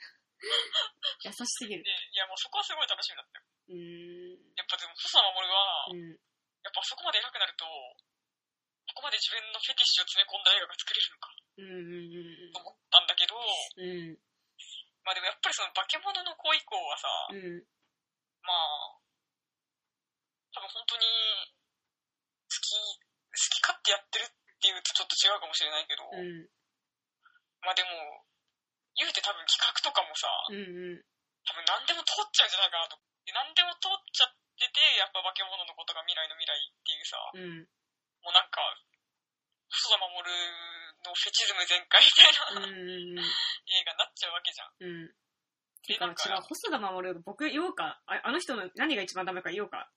優しすぎる。で、いやもうそこはすごい楽しみだったよ。うーん。やっぱでも細田守は、うん。やっぱそこまで偉くなると、ここまで自分のフェティッシュを詰め込んだ映画が作れるのかうん。と思ったんだけど、うん。うん。まあでもやっぱりその化け物の子以降はさ、うん。まあ、多分本当に好き、好き勝手やってるっていうとちょっと違うかもしれないけど、うん。まあでも、言うて多分企画とかもさ、うん。多分何でも通っちゃうんじゃないかなと。で何でも通っちゃってて、やっぱ化け物のことが未来の未来っていうさ、うん。もうなんか、細田守のフェチズム全開みたいな、うん。映画になっちゃうわけじゃん。うん。てか違う、細田守る、僕言おうかあ。あの人の何が一番ダメか言おうか。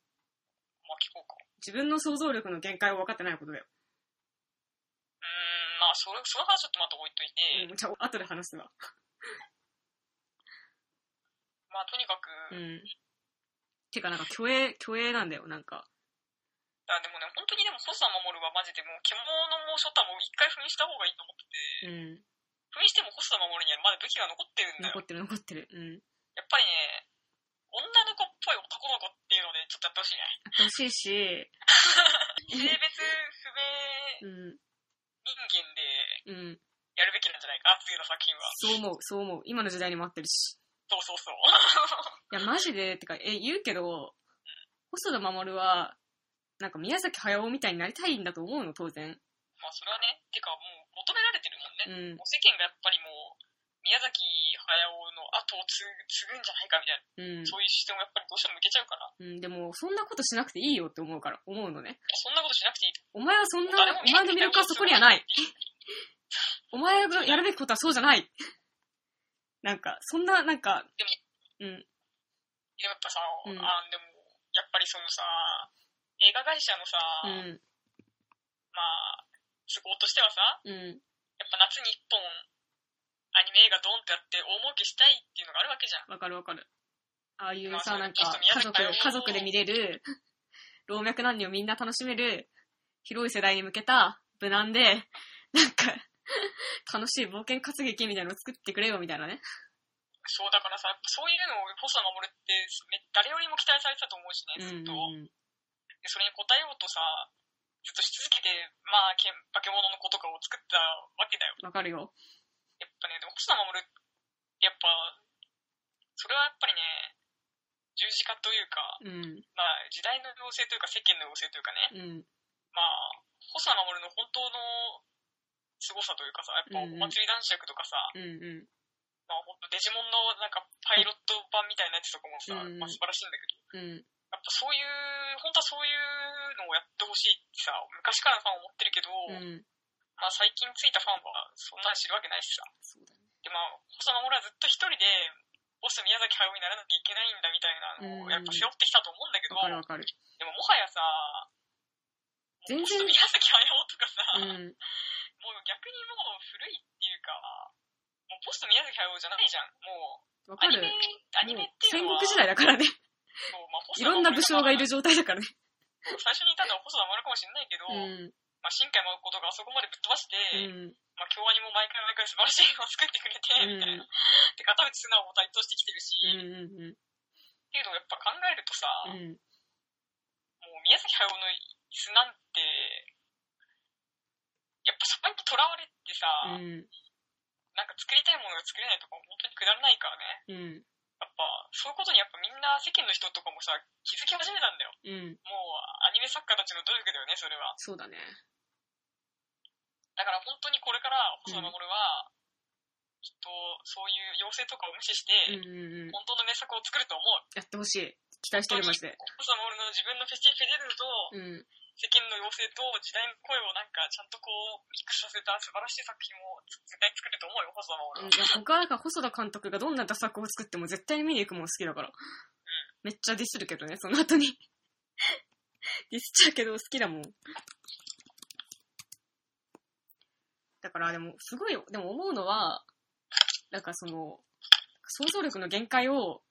まあ聞こうか。自分の想像力の限界を分かってないことだよ。うーん、まあそれ、その話ちょっとまた置いといて、うん、じゃあ、後で話すわ。まあとにかく、うん。てかなんか、虚栄、虚栄なんだよ、なんか。あでもね、本当にでも、細田守はマジでもう、獣もショタも一回封印した方がいいと思ってて、うん。封印しても細田守にはまだ武器が残ってるんだよ残。ってる残ってる。うん。やっぱりね、女の子っぽい男の子っていうので、ちょっとやってほしいね。やってほしいし、性別不明うん。人間でうん。やるべきなんじゃないか、次の作品は。そう思う、そう思う。今の時代にも合ってるし。そうそうそう。いや、マジで、てか、え、言うけど、細田守は、なんか宮崎駿みたいになりたいんだと思うの、当然。まあそれはね、てかもう求められてるもんね。うんも。う世間がやっぱりもう、宮崎駿の後を継ぐ継ぐんじゃないかみたいな、うん。そういう視点をやっぱりどうしても向けちゃうから、いうん、でも、そんなことしなくていいよって思うから、思うのね。やそんなことしなくていいと。お前はそんな、お前の魅力はそこにはない。お前がやるべきことはそうじゃない。なんか、そんな、なんか、うん、でもやっぱさ、うんあでも、やっぱりそのさ、映画会社のさ、うん、まあ、都合としてはさ、うん、やっぱ夏に一本、アニメ映画ドンってやって大儲けしたいっていうのがあるわけじゃん。わかるわかる。ああいうまあさ、なんか、家族、家族で見れる、老若男女みんな楽しめる、広い世代に向けた、無難で、なんか、楽しい冒険活劇みたいなのを作ってくれよ、みたいなね。そうだからさ、そういうのを細田守ってめ誰よりも期待されてたと思うしね、ずっと。うん、でそれに応えようとさ、ずっとし続けて、まあ、け化け物の子とかを作ったわけだよ。わかるよ。やっぱね、でも細田守やっぱ、それはやっぱりね、十字架というか、うん、まあ、時代の要請というか世間の要請というかね、うん、まあ、細田守の本当の凄さというかさ、やっぱお祭り男爵とかさ、うん、うん、まあ本当デジモンのなんかパイロット版みたいなやつとかもさ、うんうん。まあ素晴らしいんだけど、うん、やっぱそういう、本当はそういうのをやってほしいってさ、昔からさ思ってるけど、うん。まあ最近ついたファンはそんなん知るわけないしさ。そうだね。でまあ、細田守はずっと一人で、ボス宮崎駿にならなきゃいけないんだみたいなのをやっぱ背負ってきたと思うんだけど、わかるわかる。でももはやさ、全然ボス宮崎駿とかさ、うん、もう逆にもう古いっていうか、もうポスト宮崎駿じゃないじゃん。もう、わかるアニメ。、アニメっていうのは、戦国時代だからね。いろんな武将がいる細状態だからね。最初にいたのは細田守かもしれないけど、うん、まあ、新海誠があそこまでぶっ飛ばして、うん、まあ、京アニも毎回毎回素晴らしい映画を作ってくれて、みたいな。で、片内素直も台頭してきてるし、うん、うん、っていうのをやっぱ考えるとさ、うん、もう宮崎駿の椅子なんて、やっぱそこにとらわれてさ、うん、なんか作りたいものが作れないとか本当にくだらないからね。うん、やっぱ、そういうことにやっぱみんな世間の人とかもさ、気づき始めたんだよ。うん、もうアニメ作家たちの努力だよね、それは。そうだね。だから本当にこれから細田守は、きっとそういう要請とかを無視して、うん、うん、うん。本当の名作を作ると思う。やってほしい。期待してるマジで。細田守の自分のフェスティフェデルと、うん、世間の要請と時代の声をなんかちゃんとこうミックスさせた素晴らしい作品を絶対作ると思うよ、細田守は。いや僕はなんか細田監督がどんなダ作を作っても絶対に見に行くもん好きだから。めっちゃディスるけどね、その後に。ディスっちゃうけど好きだもん。だからでも、すごい、でも思うのは、なんかその、想像力の限界を、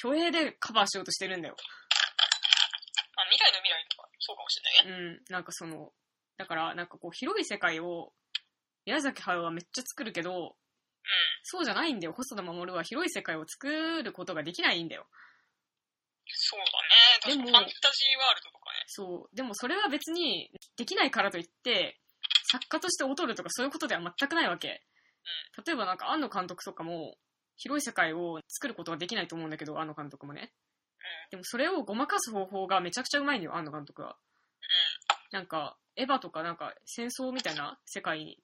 虚栄でカバーしようとしてるんだよ。まあ、未来の未来とか、そうかもしれないね。うん、なんかその、だからなんかこう広い世界を、宮崎駿はめっちゃ作るけど、そうじゃないんだよ。細田守は広い世界を作ることができないんだよ。そうだね。確かにでもファンタジーワールドとかね。そう。でもそれは別にできないからといって、作家として劣るとかそういうことでは全くないわけ。例えばなんか庵野監督とかも、広い世界を作ることはできないと思うんだけど、庵野監督もね。でもそれをごまかす方法がめちゃくちゃうまいんだよ、庵野監督は。なんか、エヴァとかなんか戦争みたいな世界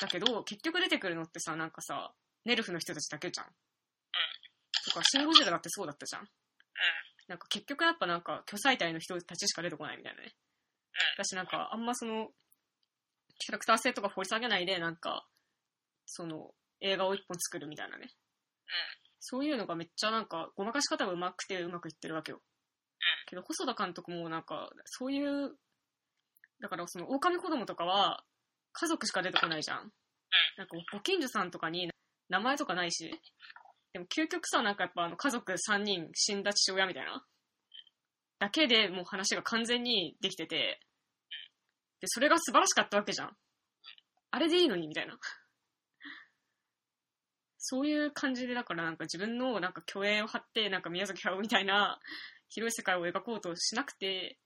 だけど、結局出てくるのってさ、なんかさ、ネルフの人たちだけじゃん。とか、シン・ゴジラだってそうだったじゃん。なんか結局やっぱなんか、巨彩体の人たちしか出てこないみたいなね。私なんか、あんまその、キャラクター性とか掘り下げないで、なんか、その、映画を一本作るみたいなね。そういうのがめっちゃなんか、ごまかし方がうまくてうまくいってるわけよ。けど、細田監督もなんか、そういう、だからその、狼子供とかは、家族しか出てこないじゃん。なんか、ご近所さんとかに名前とかないし、でも究極さ、なんかやっぱあの、家族3人死んだ父親みたいな、だけでもう話が完全にできてて、で、それが素晴らしかったわけじゃん。あれでいいのに、みたいな。そういう感じで、だからなんか自分のなんか虚栄を張って、なんか宮崎駿みたいな 広い世界を描こうとしなくて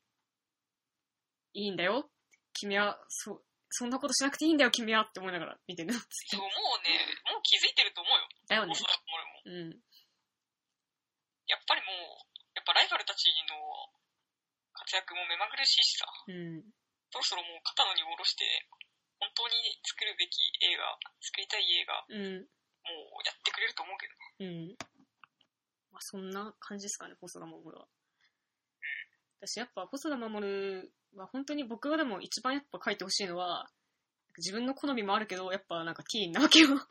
いいんだよ。君は、そ、そんなことしなくていいんだよ、君はって思いながら見てる。そう、もうね、もう気づいてると思うよ。だよね。細田守も。うん。やっぱりもう、やっぱライバルたちの活躍も目まぐるしいしさ、うん。そろそろもう肩の荷を下ろして、本当に作るべき映画、作りたい映画、うん。もうやってくれると思うけどね。うん。まあ、そんな感じですかね、細田守は。私、やっぱ、細田守は本当に僕がでも一番やっぱ書いてほしいのは、自分の好みもあるけど、やっぱなんかティーンなわけよ。まあ、いいなね。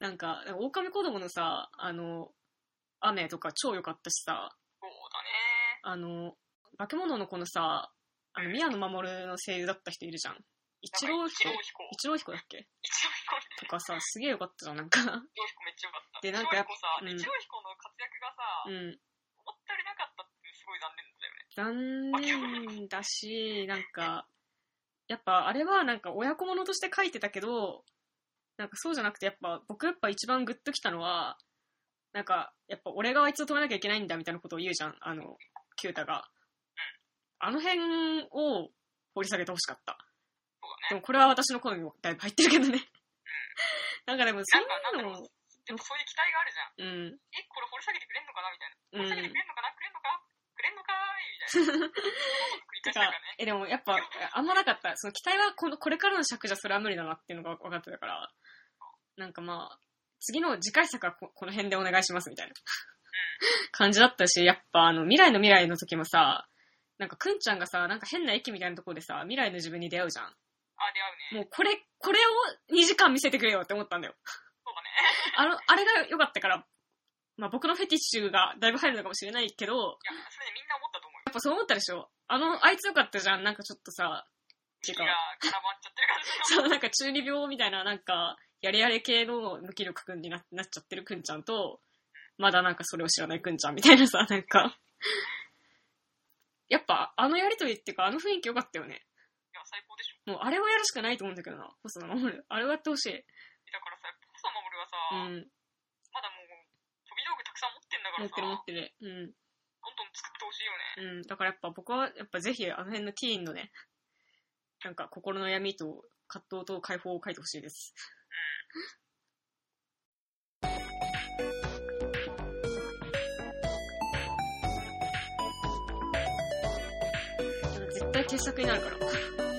なんか、狼子供のさ、あの、雨とか超良かったしさ、そうだね。あの、化け物の子のさ、あの、宮野真守の声優だった人いるじゃん。一郎一彦。一郎彦だっけ？一郎彦ね。とかさ、すげえ良かったじゃん、なんか。一郎彦めっちゃよかった。でなんかやっ一郎彦さ、うん一郎彦の活躍がさ、うん。思ったよりなかったってすごい残念だよね。残念だし、なんか、やっぱあれはなんか親子物として書いてたけど、なんかそうじゃなくてやっぱ僕やっぱ一番グッときたのは、なんかやっぱ俺があいつを止めなきゃいけないんだみたいなことを言うじゃん、あの、キュータが。あの辺を掘り下げてほしかった。ね。でもこれは私の好みもだいぶ入ってるけどね。なんかでもそんか、なのろう。やっぱそういう期待があるじゃん。うん。え、これ掘り下げてくれんのかなみたいな。うん掘り下げてくれんのかなくれんのかくれんのかーい みたいな。てかね。、え、でもやっぱ、あんまなかった。その期待はこの、これからの尺じゃそれは無理だなっていうのが分かってたから、なんかまあ、次の次回作はここの辺でお願いしますみたいな感じだったし、やっぱあの、未来の未来の時もさ、なんかくんちゃんがさ、なんか変な駅みたいなところでさ、未来の自分に出会うじゃん。あ、出会うね。もうこれ、これを2時間見せてくれよって思ったんだよ。そうだね。あの、あれが良かったから、まあ僕のフェティッシュがだいぶ入るのかもしれないけど、いや、それでみんな思ったと思うよ。やっぱそう思ったでしょ？あの、あいつ良かったじゃん。なんかちょっとさ、っていうっちゃってる感じの。そう、なんか中二病みたいな、なんか、やれやれ系の無気力くんにななっちゃってるくんちゃんと、まだなんかそれを知らないくんちゃんみたいなさ、なんか。やっぱ、あのやりとりっていうか、あの雰囲気良かったよね。最高でしょ。もう、あれをやるしかないと思うんだけどな、細田守る。あれをやってほしい。だからさ、細田守はさ、うん。まだもう、飛び道具たくさん持ってんだからさ、持ってる持どんってる。うん。どん作ってほしいよね。うん。だからやっぱ僕は、やっぱぜひあの辺のティーンのね、なんか心の闇と葛藤と解放を書いてほしいです。絶対傑作になるから。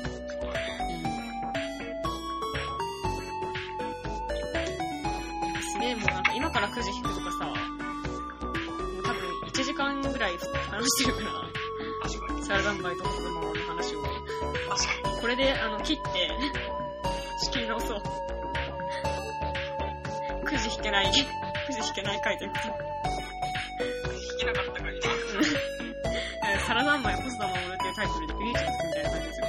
から9時引くとかさ、もう多分1時間ぐらい話してるから。サラダンバイとホスマの話を。これで、あの、切って、仕切り直そう。9時引けない、9時引けない回ということで聞けなかったからね。えーサラダンマイホスダ守るっていうタイトルでビリーチがつくみたいな感じですよ。